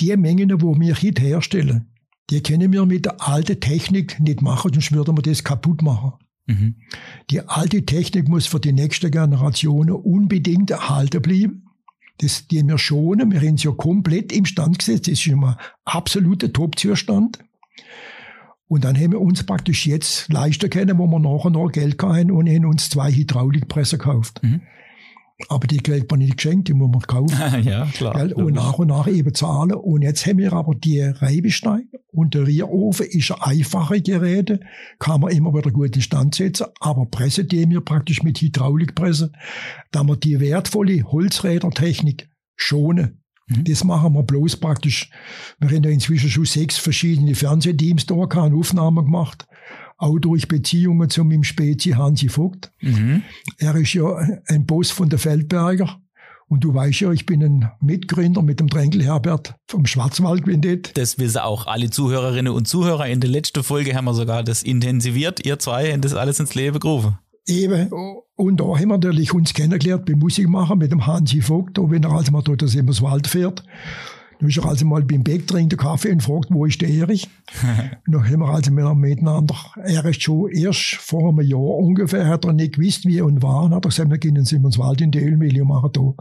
Die Mengen, wo wir heute herstellen, die können wir mit der alten Technik nicht machen, sonst würden wir das kaputt machen. mhm. Die alte Technik muss für die nächste Generation unbedingt erhalten bleiben. Das, die wir schonen. Wir haben es ja komplett im Stand gesetzt. Das ist immer absoluter Top-Zustand. Und dann haben wir uns praktisch jetzt leisten können, wo wir nachher noch Geld hatten und haben uns zwei Hydraulikpressen gekauft. Mhm. Aber die kriegt man nicht geschenkt, die muss man kaufen. ja, klar. Gell? Und nach und nach eben zahlen. Und jetzt haben wir aber die Reibesteine und der Rierofen ist ein einfache Geräte, kann man immer wieder gut in Stand setzen, aber pressen die wir praktisch mit Hydraulikpresse, da wir die wertvolle Holzrädertechnik schonen. Mhm. Das machen wir bloß praktisch. Wir haben ja inzwischen schon sechs verschiedene Fernsehteams da, keine Aufnahmen gemacht. Auch durch Beziehungen zu meinem Spezi Hansi Vogt. Mhm. Er ist ja ein Boss von der Feldberger. Und du weißt ja, ich bin ein Mitgründer mit dem Dränkel Herbert vom Schwarzwaldquintett. Das wissen auch alle Zuhörerinnen und Zuhörer. In der letzten Folge haben wir sogar das intensiviert. Ihr zwei haben das alles ins Leben gerufen. Eben. Und da haben wir natürlich uns kennengelernt beim Musikmachen mit dem Hansi Vogt, da wenn er also mal dort das Wald fährt. Dann ist er also mal beim Beck, trinkt Kaffee und fragt, wo ist der Erich? und dann haben wir also miteinander, er ist schon erst vor einem Jahr ungefähr, hat er nicht gewusst, wie und war, und hat er gesagt, wir gehen in Simmonswald in die Ölmühle und machen da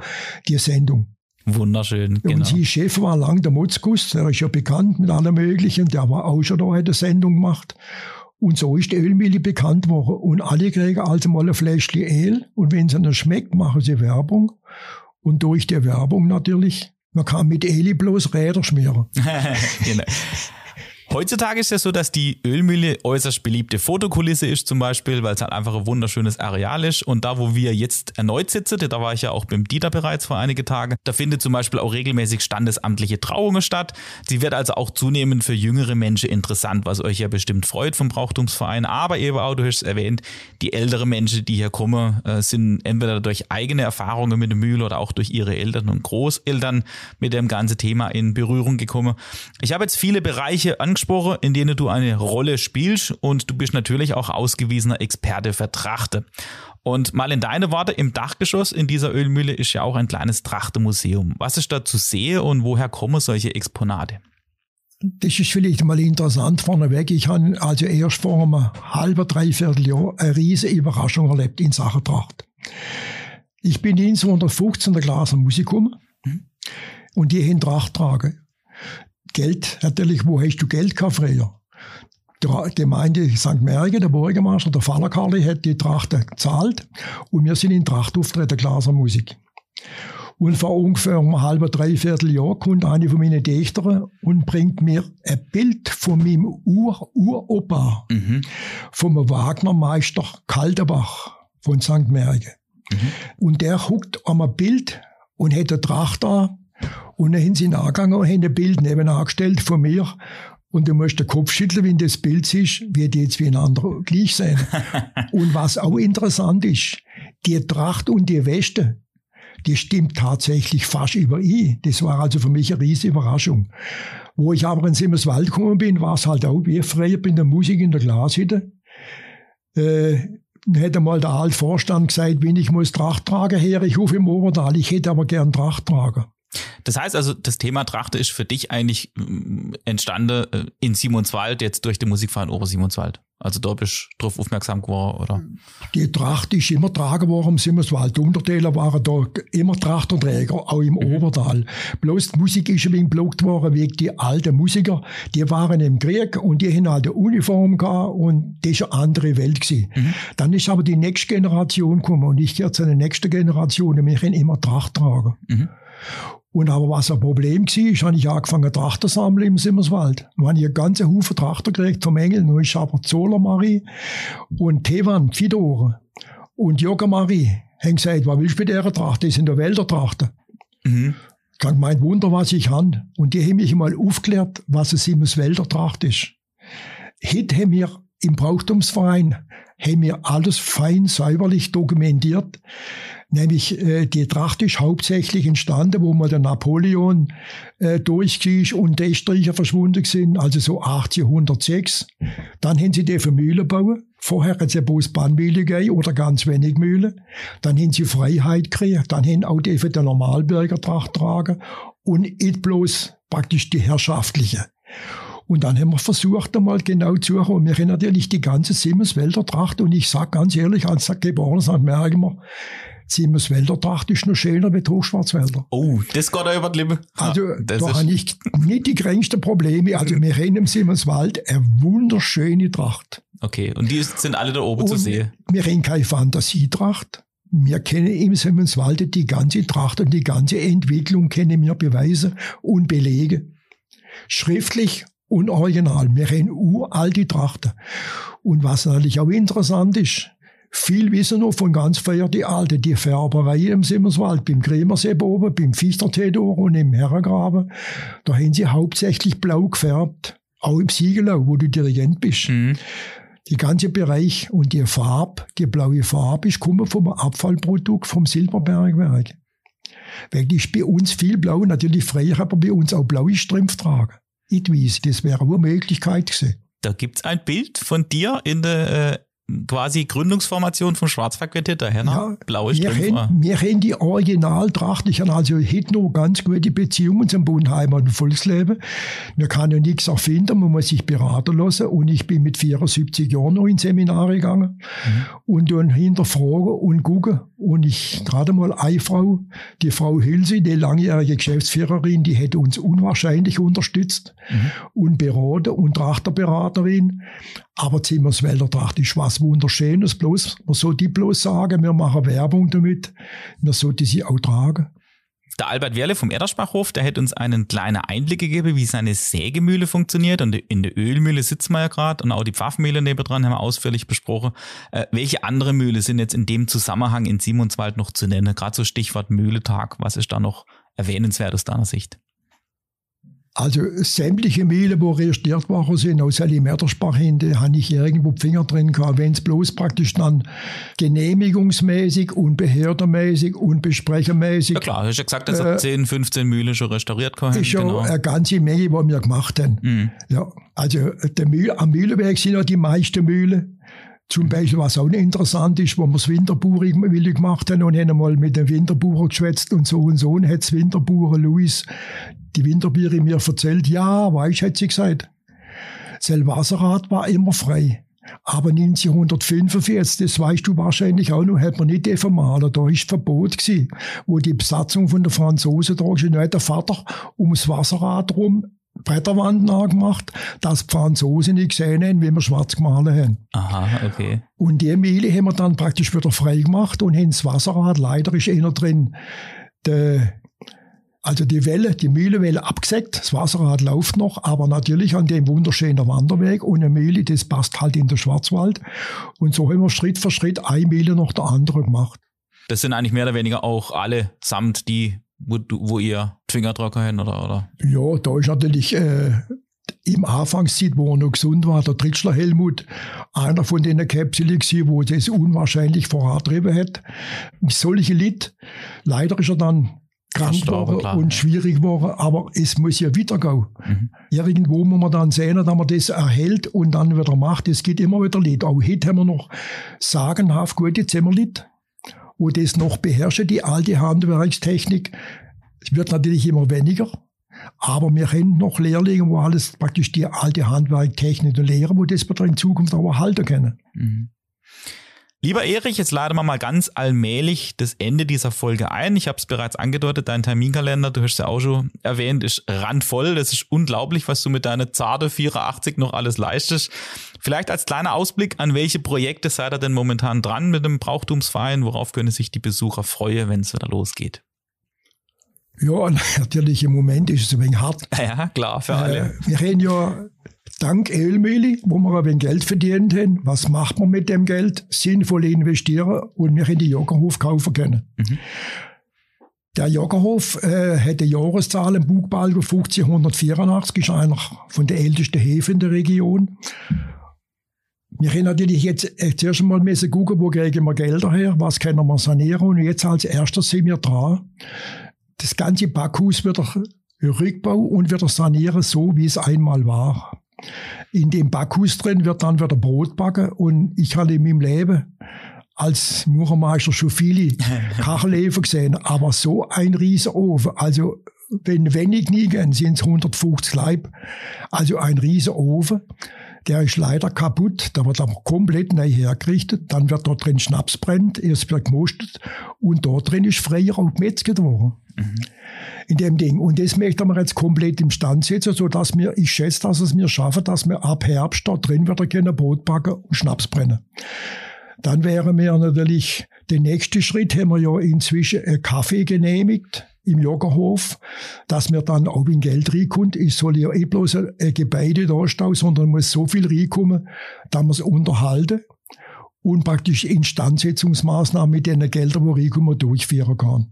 die Sendung. Wunderschön, genau. Und sein Chef war lang der Motzkus, der ist ja bekannt mit allem Möglichen, der war auch schon da, hat eine Sendung gemacht. Und so ist die Ölmühle bekannt worden. Und alle kriegen also mal ein Fläschchen Öl. Und wenn es ihnen schmeckt, machen sie Werbung. Und durch die Werbung natürlich, man kann mit Öl bloß Räder schmieren. genau. Heutzutage ist es so, dass die Ölmühle äußerst beliebte Fotokulisse ist zum Beispiel, weil es halt einfach ein wunderschönes Areal ist. Und da, wo wir jetzt erneut sitzen, da war ich ja auch beim Dieter bereits vor einige Tage, da findet zum Beispiel auch regelmäßig standesamtliche Trauungen statt. Sie wird also auch zunehmend für jüngere Menschen interessant, was euch ja bestimmt freut vom Brauchtumsverein. Aber eben auch, du hast es erwähnt, die älteren Menschen, die hier kommen, äh, sind entweder durch eigene Erfahrungen mit der Mühle oder auch durch ihre Eltern und Großeltern mit dem ganzen Thema in Berührung gekommen. Ich habe jetzt viele Bereiche angesprochen, in denen du eine Rolle spielst und du bist natürlich auch ausgewiesener Experte für Trachte. Und mal in deine Worte, im Dachgeschoss in dieser Ölmühle ist ja auch ein kleines Trachtemuseum. Was ist da zu sehen und woher kommen solche Exponate? Das ist vielleicht mal interessant vorneweg. Ich habe also erst vor einem halben, dreiviertel Jahr eine riesige Überraschung erlebt in Sachen Tracht. Ich bin 1915 der Glaser Musikum und die haben Tracht tragen. Geld, natürlich, wo hast du Geld gehabt früher? Die Gemeinde St. Merge, der Bürgermeister, der Fallerkarli, hat die Tracht gezahlt und wir sind in Tracht auftreten, Glaser Musik. Und vor ungefähr einem halben, dreiviertel Jahr kommt eine von meinen Dichtern und bringt mir ein Bild von meinem Ur-Uropa, Mhm. vom Wagnermeister Kalterbach von St. Merge. Und der huckt an einem Bild und hat eine Tracht da und dann sind sie nachgegangen und haben ein Bild nebenan gestellt von mir. Und du musst den Kopf schütteln, wenn das Bild siehst, wird jetzt wie ein anderer gleich sein. und was auch interessant ist, die Tracht und die Weste, die stimmt tatsächlich fast überein. Das war also für mich eine riesige Überraschung. Wo ich aber in Simmerswald gekommen bin, war es halt auch wie früher bei der Musik in der Glashütte. Äh, dann hätte mal der alte Vorstand gesagt, wenn ich muss Tracht tragen her, ich rufe im Obertal, ich hätte aber gern Tracht tragen. Das heißt also, das Thema Trachte ist für dich eigentlich mm, entstanden äh, in Simonswald, jetzt durch den Musikverein Ober Simonswald. Also da bist du drauf aufmerksam geworden, oder? Die Tracht ist immer tragen worden im Simmerswald. Die Untertäler waren da immer Trachtenträger, auch im mhm. Obertal. Bloß die Musik ist ein wenig blockt worden wegen die alten Musiker. Die waren im Krieg und die haben halt eine Uniform gehabt und das war eine andere Welt gewesen. Mhm. Dann ist aber die nächste Generation gekommen und ich gehöre zu der nächsten Generation und wir können immer Tracht tragen. Mhm. Und aber was ein Problem war, habe ich angefangen, Trachter zu sammeln im Simmerswald. Dann habe ich einen ganzen Haufen Trachter gekriegt vom Engel. Dann ist aber Zola Marie und Tevan, Fidore und Joga Marie haben gesagt, was willst du mit dieser Tracht? Das sind der Wäldertrachter. Mhm. Ich habe gemeint, Wunder, was ich habe. Und die haben mich mal aufgeklärt, was eine Simmers Tracht ist. Heute haben wir im Brauchtumsverein haben wir alles fein säuberlich dokumentiert. Nämlich äh, die Tracht ist hauptsächlich entstanden, wo man der Napoleon äh, durchging und die Stricher verschwunden sind, also so 1806. Dann haben sie die für Mühlen bauen. Vorher hat sie bloß Bahnmühle gegeben oder ganz wenig Mühle. Dann haben sie Freiheit gekriegt. Dann haben auch die für den Normalbürger Tracht tragen und nicht bloß praktisch die herrschaftliche. Und dann haben wir versucht, einmal genau zu suchen. Und wir haben natürlich die ganze Siemenswälder Tracht. Und ich sag ganz ehrlich, als geboren sind, merken wir, Siemenswälder Tracht ist noch schöner wie Hochschwarzwälder. Oh, das geht auch über die Lippe. Also, ah, da habe ich nicht die geringsten Probleme. Also, wir haben im Siemenswald eine wunderschöne Tracht. Okay, und die sind alle da oben und zu sehen? Wir haben keine Fantasietracht. Wir kennen im Siemenswald die ganze Tracht und die ganze Entwicklung kennen wir Beweise und Belege. Schriftlich und original. Wir haben uralte Trachten. Und was natürlich auch interessant ist, viel wissen noch von ganz früher die alte, die Färberei im Simmerswald, beim Kremersee oben, beim Fichtertädor und im Herrengraben. Da haben sie hauptsächlich blau gefärbt. Auch im Siegelau, wo du Dirigent bist. Mhm. Die ganze Bereich und die Farbe, die blaue Farbe, ist kommen vom Abfallprodukt vom Silberbergwerk. Weil ist bei uns viel blau, natürlich früher aber bei uns auch blaue Strümpfe tragen nicht Das wäre eine Möglichkeit gewesen. Da gibt's ein Bild von dir in der äh, quasi Gründungsformation vom Schwarzwaldquartett daher, ne? Ja, blaue Strümpfe. Wir haben, haben die Originaltracht. Ich habe also heute noch ganz gute Beziehungen zum Bundheim und Volksleben. Man kann ja nichts erfinden, man muss sich beraten lassen. Und ich bin mit 74 Jahren noch in Seminare gegangen mhm. und dann hinterfragen und gucken. Und ich gerade mal eine Frau, die Frau Hilse, die langjährige Geschäftsführerin, die hätte uns unwahrscheinlich unterstützt mhm. und beraten und Trachterberaterin. Aber Zimmerswälder Tracht ist was Wunderschönes. Bloß, man sollte bloß sagen, wir machen Werbung damit. Man sollte sie auch tragen. Der Albert Werle vom Erdersbachhof, der hat uns einen kleinen Einblick gegeben, wie seine Sägemühle funktioniert. Und in der Ölmühle sitzen wir ja gerade und auch die Pfaffmühle nebendran haben wir ausführlich besprochen. Äh, welche andere Mühle sind jetzt in dem Zusammenhang in Simonswald noch zu nennen? Gerade so Stichwort Mühletag. Was ist da noch erwähnenswert aus deiner Sicht? Also sämtliche Mehle, wo registriert worden sind, aus Alimertersbach hin, da habe ich irgendwo Finger drin gehabt. Wenn es bloß praktisch dann genehmigungsmäßig und behördenmäßig und besprechermäßig. Ja klar, du hast ja gesagt, dass äh, 10, 15 Mühle schon restauriert können. Ist schon genau. eine ganze Menge, die wir gemacht haben. Mhm. Ja, also der Mühle, am Mühlenweg sind ja die meisten Mühlen. Zum Beispiel, was auch interessant ist, wo wir das Winterbuch gemacht haben und haben mal mit dem Winterbucher geschwätzt und so und so und hat das Winterbucher Louis die Winterbiere mir erzählt, ja, sie gesagt. Wasserrad war immer frei. Aber 1945, das weißt du wahrscheinlich auch noch, hat man nicht dürfen malen. Da ist Verbot gewesen, wo die Besatzung von der Franzosen da ist. der Vater ums Wasserrad rum Bretterwand nachgemacht, dass die Franzosen nicht gesehen haben, wie wir schwarz gemalt haben. Aha, okay. Und die Mühle haben wir dann praktisch wieder frei gemacht und haben das Wasserrad, leider ist einer drin, der also die Welle, die Mühlewelle abgesägt, das Wasserrad läuft noch, aber natürlich an dem wunderschönen Wanderweg und eine Mühle, das passt halt in den Schwarzwald. Und so haben wir Schritt für Schritt eine Mühle nach der anderen gemacht. Das sind eigentlich mehr oder weniger auch alle samt die, wo, wo ihr Fingertrocker habt, oder, oder? Ja, da ist natürlich äh, im Anfangszeit, wo er noch gesund war, der Tritschler Helmut, einer von den Kapseln wo das unwahrscheinlich vorantrieben hat. Solche Lied. Leider ist er dann krank war und schwierig war, aber es muss ja weitergehen. Mhm. Irgendwo muss man dann sehen, dass man das erhält und dann wieder macht. Es geht immer wieder Lied. Auch heute haben wir noch sagenhaft gute Zimmerlied, wo das noch beherrschen, die alte Handwerkstechnik. Es wird natürlich immer weniger. Aber wir haben noch Lehrlinge, wo alles praktisch die alte Handwerktechnik und Lehre, wo das in Zukunft auch halten können. Mhm. Lieber Erich, jetzt laden wir mal ganz allmählich das Ende dieser Folge ein. Ich habe es bereits angedeutet, dein Terminkalender, du hast es ja auch schon erwähnt, ist randvoll. Das ist unglaublich, was du mit deiner zarte 84 noch alles leistest. Vielleicht als kleiner Ausblick, an welche Projekte seid ihr denn momentan dran mit dem Brauchtumsverein? Worauf können sich die Besucher freuen, wenn es wieder losgeht? Ja, natürlich im Moment ist es ein wenig hart. Ja, klar, für alle. Äh, wir reden ja dank Ölmühle, wo wir ein wenig Geld verdient haben. Was macht man mit dem Geld? Sinnvoll investieren und wir haben die Joggerhof kaufen können. Mhm. Der Joggerhof äh, hat eine Jahreszahl im Bugball 1584, ist einer von den ältesten Häfen in der Region. Wir haben natürlich jetzt äh, zuerst einmal müssen gucken, wo kriegen wir Gelder her, was können wir sanieren und jetzt als erstes sind wir dran. Das ganze Backhaus wird er Rückbau und wird er sanieren, so wie es einmal war. In dem Backhus drin wird dann wieder Brot backen und ich habe in meinem Leben als Murermeister schon viele Kachelöfen gesehen, aber so ein Riesenofen, also wenn wenig liegen, sind es 150 Leib, also ein Riesenofen. Der ist leider kaputt, da wird aber komplett neu hergerichtet, dann wird dort drin Schnaps brennt, erst wird gemostet und dort drin ist freier auch gemetzelt worden. Mhm in dem Ding. Und das möchten wir jetzt komplett im Stand setzen, so dass wir, ich schätze, dass es mir schaffen, dass wir ab Herbst dort drin wieder können Brot backen und Schnaps brennen. Dann wäre mir natürlich der nächste Schritt, haben wir ja inzwischen einen Kaffee genehmigt im Joggerhof, dass mir dann auch in Geld reinkommt. Ich soll ja eh bloß ein Gebäude da stehen, sondern muss so viel reinkommen, dass man es unterhalten und praktisch Instandsetzungsmaßnahmen mit den Geldern, die reinkommen, durchführen kann.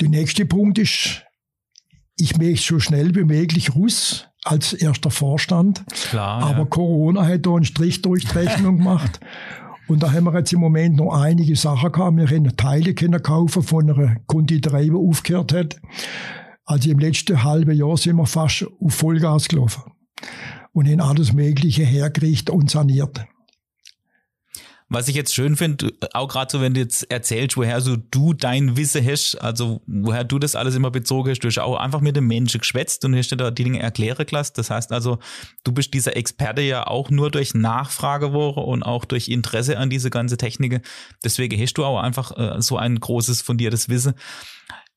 Der nächste Punkt ist, ich möchte so schnell wie möglich Russ als erster Vorstand. Klar, aber ja. Corona hat da einen Strich durch die Rechnung gemacht. Und da haben wir jetzt im Moment noch einige Sachen gehabt. Wir können Teile können kaufen von einer Konditorei, die aufgehört hat. Also im letzten halben Jahr sind wir fast auf Vollgas gelaufen. Und haben alles Mögliche hergerichtet und saniert. Was ich jetzt schön finde, auch gerade so, wenn du jetzt erzählst, woher so du dein Wissen hast, also woher du das alles immer bezogen hast, du hast auch einfach mit dem Menschen geschwätzt und hast dir da die Dinge erklären gelassen. Das heißt also, du bist dieser Experte ja auch nur durch Nachfrage geworden und auch durch Interesse an diese ganze Technik. Deswegen hast du auch einfach äh, so ein großes fundiertes Wissen.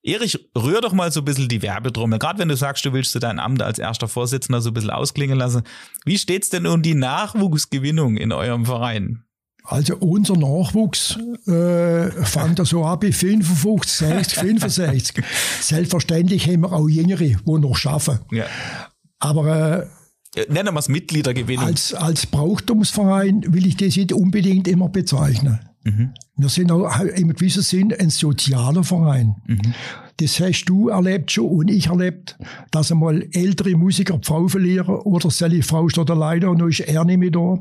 Erich, rühr doch mal so ein bisschen die Werbedrummel. Gerade wenn du sagst, du willst du dein Amt als erster Vorsitzender so ein bisschen ausklingen lassen. Wie steht's denn um die Nachwuchsgewinnung in eurem Verein? Also unser Nachwuchs äh, fängt da so ab bei 55, 60, 65. Selbstverständlich haben wir auch Jüngere, die noch schaffen. Ja. Aber äh, Nennen wir es Mitgliedergewinnung. Als, als Brauchtumsverein will ich das nicht unbedingt immer bezeichnen. Mhm. Wir sind auch im gewissen Sinn ein sozialer Verein. Mhm. Das hast du erlebt schon und ich erlebt, dass einmal ältere Musiker die Frau verlieren oder seine Frau steht alleine und dann ist er nicht mehr da.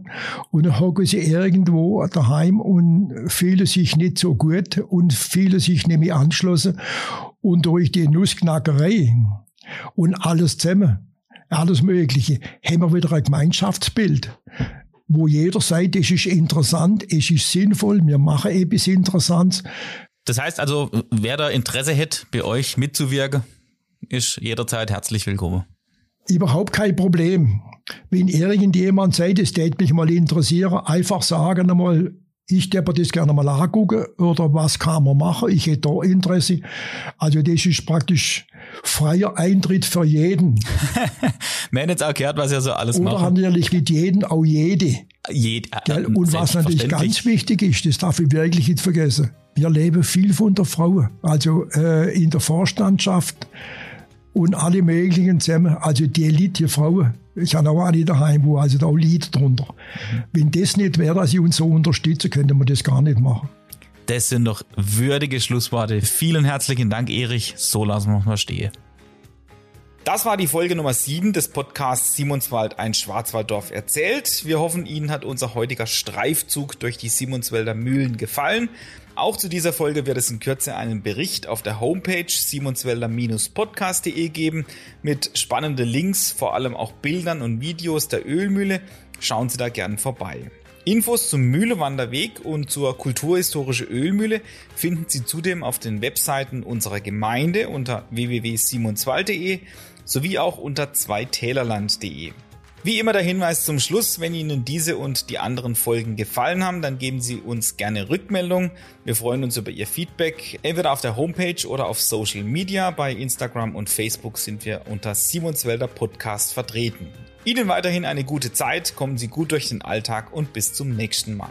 Und dann hocken sie irgendwo daheim und fühlen sich nicht so gut und fühlen sich nicht mehr anschlossen. Und durch die Nussknackerei und alles zusammen, alles Mögliche, haben wir wieder ein Gemeinschaftsbild wo jeder sagt, es ist interessant, es ist sinnvoll, wir machen etwas Interessantes. Das heißt also, wer da Interesse hätte, bei euch mitzuwirken, ist jederzeit herzlich willkommen. Überhaupt kein Problem. Wenn irgendjemand sagt, es würde mich mal interessieren, einfach sagen einmal, ich würde das gerne mal angucken oder was kann man machen, ich hätte da Interesse. Also das ist praktisch freier Eintritt für jeden. Wir haben jetzt auch gehört, was ihr so alles macht. Oder natürlich mit jedem auch jede. Jed, äh, Und was natürlich ganz wichtig ist, das darf ich wirklich nicht vergessen. Wir leben viel von der Frau. Also äh, in der Vorstandschaft und alle möglichen zusammen. Also die Elite Frauen. Ich habe auch eine daheim, wo also da auch Lied drunter. Mhm. Wenn das nicht wäre, dass ich uns so unterstützen, könnte man das gar nicht machen. Das sind doch würdige Schlussworte. Vielen herzlichen Dank, Erich. So lassen wir uns mal stehen. Das war die Folge Nummer 7 des Podcasts Simonswald ein Schwarzwalddorf erzählt. Wir hoffen, Ihnen hat unser heutiger Streifzug durch die Simonswälder Mühlen gefallen. Auch zu dieser Folge wird es in Kürze einen Bericht auf der Homepage simonswälder-podcast.de geben mit spannenden Links, vor allem auch Bildern und Videos der Ölmühle. Schauen Sie da gern vorbei. Infos zum Mühlewanderweg und zur kulturhistorische Ölmühle finden Sie zudem auf den Webseiten unserer Gemeinde unter www.simonswald.de sowie auch unter zweitälerland.de. Wie immer der Hinweis zum Schluss, wenn Ihnen diese und die anderen Folgen gefallen haben, dann geben Sie uns gerne Rückmeldung. Wir freuen uns über Ihr Feedback, entweder auf der Homepage oder auf Social Media. Bei Instagram und Facebook sind wir unter Simonswälder Podcast vertreten. Ihnen weiterhin eine gute Zeit, kommen Sie gut durch den Alltag und bis zum nächsten Mal.